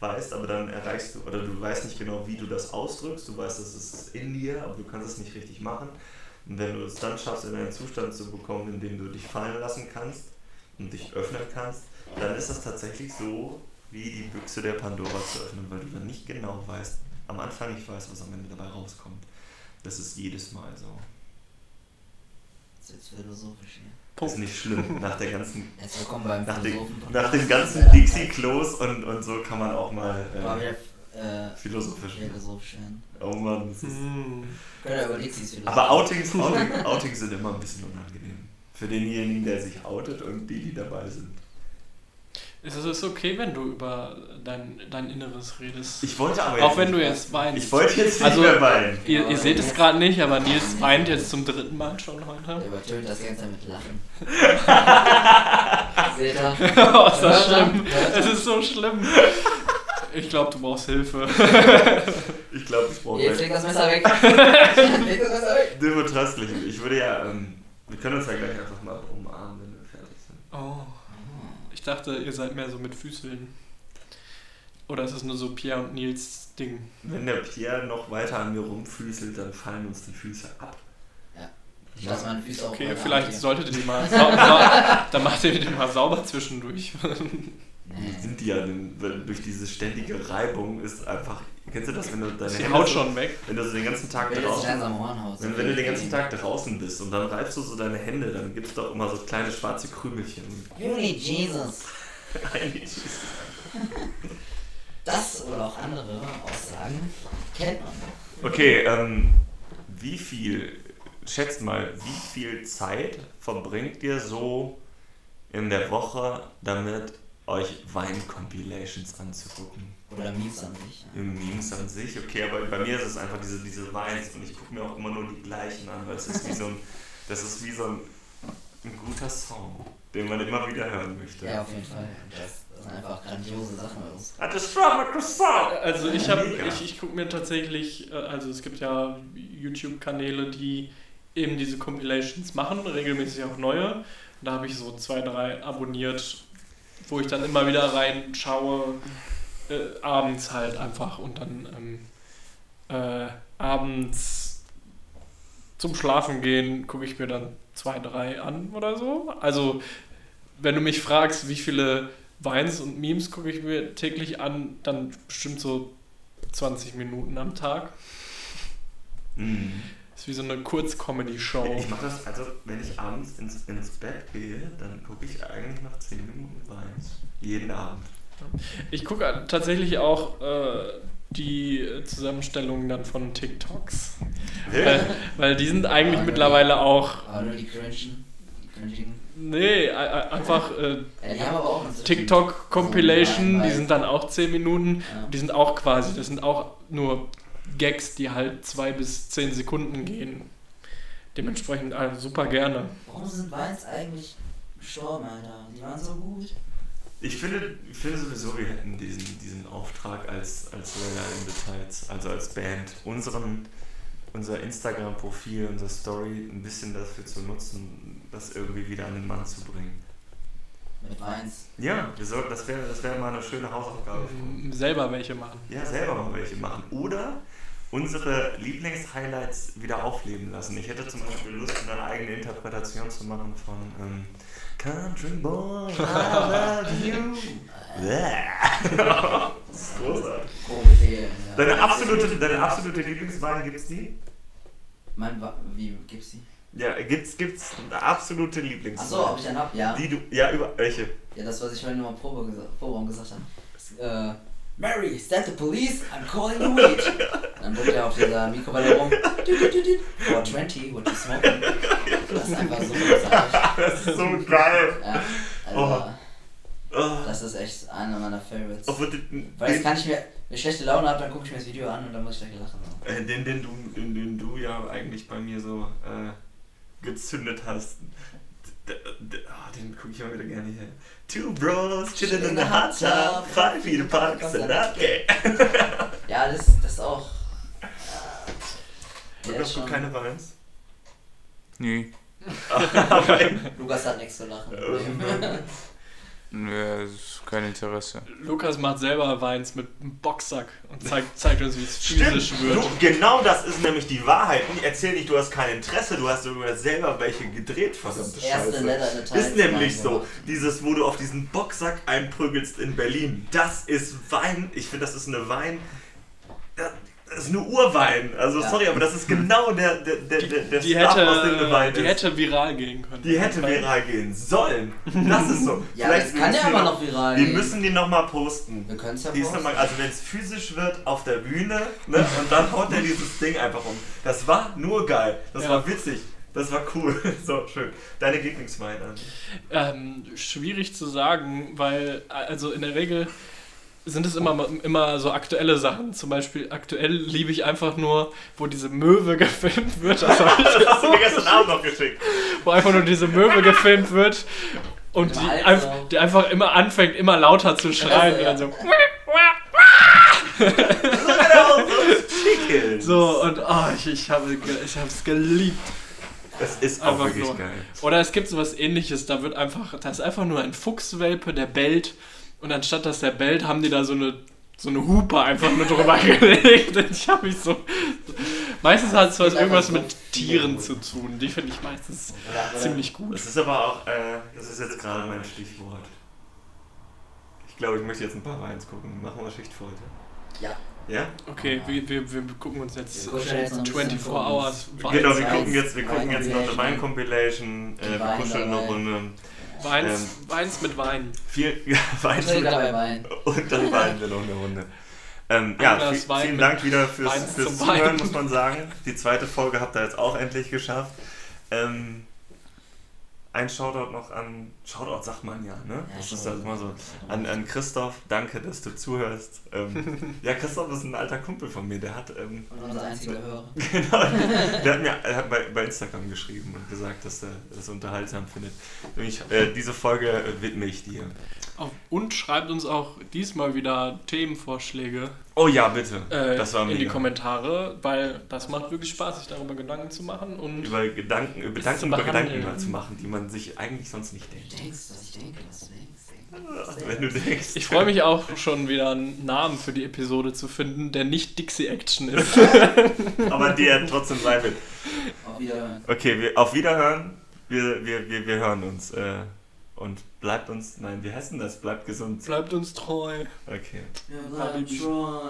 weißt, aber dann erreichst du, oder du weißt nicht genau, wie du das ausdrückst, du weißt, es ist in dir, aber du kannst es nicht richtig machen. Und wenn du es dann schaffst, in einen Zustand zu bekommen, in dem du dich fallen lassen kannst und dich öffnen kannst, dann ist das tatsächlich so, wie die Büchse der Pandora zu öffnen, weil du dann nicht genau weißt, am Anfang nicht weißt, was am Ende dabei rauskommt. Das ist jedes Mal so. Das ist jetzt philosophisch hier. Ist nicht schlimm. Nach der ganzen Herzlich willkommen beim Nach, den, nach dem ganzen Dixie-Klos und, und so kann man auch mal War äh, äh, philosophisch philosophisch. Oh Mann, das ist. Hm. Aber Outings, Outings, Outings sind immer ein bisschen unangenehm. Für denjenigen, der sich outet und die, die dabei sind. Es ist okay, wenn du über dein, dein Inneres redest. Ich wollte aber jetzt Auch wenn du jetzt weinst. Ich wollte jetzt nicht Also- mehr weinen. Ihr, ihr seht es gerade nicht, aber Nils weint jetzt zum dritten Mal schon heute. Der übertönt das Ganze mit Lachen. Seht ihr? oh, ist das schlimm. Es ist so schlimm. Ich glaube, du brauchst Hilfe. Ich glaube, ich brauche Jetzt leg das Messer weg. leg das Messer weg. Dilbo Tröstlich. Ich würde ja, ähm, wir können uns ja gleich einfach mal umarmen, wenn wir fertig sind. Oh. Ich dachte, ihr seid mehr so mit Füßeln. Oder ist es nur so Pierre und Nils Ding? Wenn der Pierre noch weiter an mir rumfüßelt, dann fallen uns die Füße ab. Ich lasse meine Füße auch Okay, vielleicht solltet ihr die mal sau sau dann macht ihr die mal sauber zwischendurch. Nee. Die ja weil durch diese ständige Reibung ist einfach. Kennst du das, wenn du deine Ist die Hände Haut so- schon weg. Wenn du so den ganzen Tag draußen. Wenn, wenn du den ganzen Tag draußen bist und dann reibst du so deine Hände, dann gibt es doch immer so kleine schwarze Krümelchen. Need Jesus. Eigentlich. Das oder auch andere Aussagen kennt man. okay, ähm, wie viel, schätzt mal, wie viel Zeit verbringt ihr so in der Woche damit, euch Wein-Compilations anzugucken? Oder Memes an sich. Ja. Im Memes an sich, okay, aber bei mir ist es einfach diese, diese Weins und ich gucke mir auch immer nur die gleichen an, weil es ist wie so ein, das ist wie so ein, ein guter Song, den man immer wieder hören möchte. Ja, auf jeden Fall. Das, sind einfach grandiose Sachen. I just croissant! Also ich habe, ich, ich gucke mir tatsächlich, äh, also es gibt ja YouTube-Kanäle, die eben diese Compilations machen, regelmäßig auch neue. Da habe ich so zwei, drei abonniert, wo ich dann immer wieder reinschaue, äh, abends halt einfach und dann ähm, äh, abends zum Schlafen gehen gucke ich mir dann zwei, drei an oder so. Also wenn du mich fragst, wie viele Vines und Memes gucke ich mir täglich an, dann bestimmt so 20 Minuten am Tag. Mhm. Ist wie so eine Kurz-Comedy-Show. Ich mache das, also wenn ich abends ins, ins Bett gehe, dann gucke ich eigentlich nach 10 Minuten Weins. Jeden Abend. Ich gucke tatsächlich auch äh, die Zusammenstellungen dann von TikToks. Weil, weil die sind eigentlich Ja, mittlerweile auch. Nur die cringen. Die cringen. Nee, einfach äh, TikTok-Compilation, die sind dann auch 10 Minuten. Ja. Die sind auch quasi, das sind auch nur Gags, die halt 2 bis 10 Sekunden gehen. Dementsprechend also super gerne. Warum sind Weins eigentlich gestorben, Alter? Die waren so gut. Ich finde, ich finde sowieso, wir hätten diesen, diesen Auftrag als, als Royal in Details, also als Band, unseren, unser Instagram-Profil, unsere Story ein bisschen dafür zu nutzen, das irgendwie wieder an den Mann zu bringen. Mit Weins. Ja, wir sollten, das wäre das wär mal eine schöne Hausaufgabe. Ähm, Selber welche machen. Ja, selber mal welche machen. Oder unsere Lieblingshighlights wieder aufleben lassen. Ich hätte zum Beispiel Lust, eine eigene Interpretation zu machen von ähm, Country Boy, I love you. Das ist großartig. Deine absolute, deine absolute Lieblingswein gibt's die? Mein Wa wie gibt's die? Ja, gibt's, gibt's eine absolute Achso, Lieblingswein? ob ich einen hab? Ja. Die du, ja, über, welche? Ja, das, was ich vorhin nochmal Probe gesa Vorraum gesagt habe. Äh, Mary, is that the police? I'm calling the witch. Dann drückt er auf dieser Mikrowelle rum. 420, what you smoking? Das ist einfach so großartig. Das ist so geil. Ja, also, Oh. das ist echt einer meiner Favorites. Obwohl, den, Weil jetzt kann ich mir, wenn ich schlechte Laune habe, dann gucke ich mir das Video an und dann muss ich gleich lachen. äh, den, den, du, den, den du ja eigentlich bei mir so äh, gezündet hast. D- ah, den gucke ich immer wieder gerne hier. Two bros chilling in the hot tub, five feet apart, cause they're not gay. Ja, das, das ist auch. Äh, Lukas, schon, keine Weins? Nee. Lukas hat nichts zu lachen. Nö, das ist kein Interesse. Lukas macht selber Weins mit einem Boxsack und zeigt, zeigt uns, wie es Stimmt, physisch wird. du, genau das ist nämlich die Wahrheit. Ich erzähl nicht, du hast kein Interesse, du hast sogar selber welche gedreht, Das verdammte ist das erste Scheiße. Letter in Ist nämlich so, dieses, wo du auf diesen Boxsack einprügelst in Berlin, das ist Wein, ich finde, das ist eine Wein, das ist eine Urwein, also Ja. sorry, aber das ist genau der, der, der, der, der Die Stuff, aus dem eine hätte, Wein die ist. hätte viral gehen können. die hätte viral gehen sollen, das ist so. Ja, Vielleicht das kann müssen ja aber noch viral Wir gehen. müssen die nochmal posten. Wir können es ja Die posten. noch mal, also wenn es physisch wird auf der Bühne, ne, und dann haut er dieses Ding einfach um. Das war nur geil. Das Ja. war witzig. Das war cool. So, schön. Deine Lieblingswein, Andi? Ähm, schwierig zu sagen, weil also in der Regel sind es immer, immer so aktuelle Sachen. Zum Beispiel aktuell liebe ich einfach nur, wo diese Möwe gefilmt wird. Das Das hast du mir gestern Abend noch geschickt. wo einfach nur diese Möwe gefilmt wird und die, so. die einfach immer anfängt, immer lauter zu schreien. ja. Und dann so, Chicken. so und oh, ich, ich habe ge- ich habe es geliebt. Das ist auch Einfach wirklich nur. geil. Oder es gibt sowas ähnliches, da wird einfach, da ist einfach nur ein Fuchswelpe, der bellt und anstatt dass der bellt, haben die da so eine so eine Hupe einfach nur drüber gelegt. Und ich habe mich so. Meistens hat es was irgendwas mit Tieren zu tun. Die finde ich meistens oder- ziemlich gut. Das ist aber auch, äh, das ist jetzt gerade mein Stichwort. Ich glaube, ich möchte jetzt ein paar Weins gucken. Machen wir Schicht für heute. Ja. Ja? Okay, wir, wir, wir gucken uns jetzt noch bisschen 24 vor uns. Hours genau, wir gucken jetzt, wir gucken jetzt noch eine Wein-Compilation. Äh, wir kuscheln eine dabei. Runde. Weins, Ähm, Weins mit Wein. Viel, ja, Wein Trink dabei Wein. Und dann weinen wir noch eine Runde. Ähm, ja, Glas vi- Wein vielen mit Dank wieder fürs, fürs Zuhören, Wein. muss man sagen. Die zweite Folge habt ihr jetzt auch endlich geschafft. Ähm, ein Shoutout noch an, Shoutout sagt man ja, ne? Ja, das ist halt immer so. An, an Christoph, danke, dass du zuhörst. Ähm, ja, Christoph ist ein alter Kumpel von mir, der hat, ähm, Und unser einziger Hörer. genau, der hat mir er hat bei, bei Instagram geschrieben und gesagt, dass er das unterhaltsam findet. Und ich, äh, diese Folge äh, widme ich dir. Und schreibt uns auch diesmal wieder Themenvorschläge Oh ja, bitte. äh, das war in die. Kommentare, weil das macht wirklich Spaß, sich darüber Gedanken zu machen. Und über Gedanken, über Gedanken, zu über. Gedanken mal zu machen, die man sich eigentlich sonst nicht denkt. Du denkst, was ich denke, was du denkst. Wenn du denkst. ich freue mich auch schon wieder einen Namen für die Episode zu finden, der nicht Dixie Action ist. Aber der trotzdem sein wird. Auf Wiederhören. Okay, wir, auf Wiederhören. Wir, wir, wir, wir hören uns. Äh, und bleibt uns. Nein, wie heißt denn das? Bleibt gesund. Bleibt uns treu. Okay. Wir bleiben treu.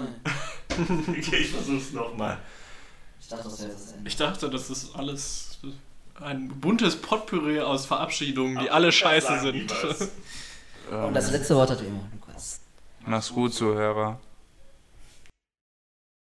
okay ich versuch's nochmal. Ich dachte, das wäre das Ende. Ich dachte, das ist alles ein buntes Potpourri aus Verabschiedungen, die alle scheiße sind. Und das letzte Wort hat wie immer Lukas. Mach's gut, Zuhörer.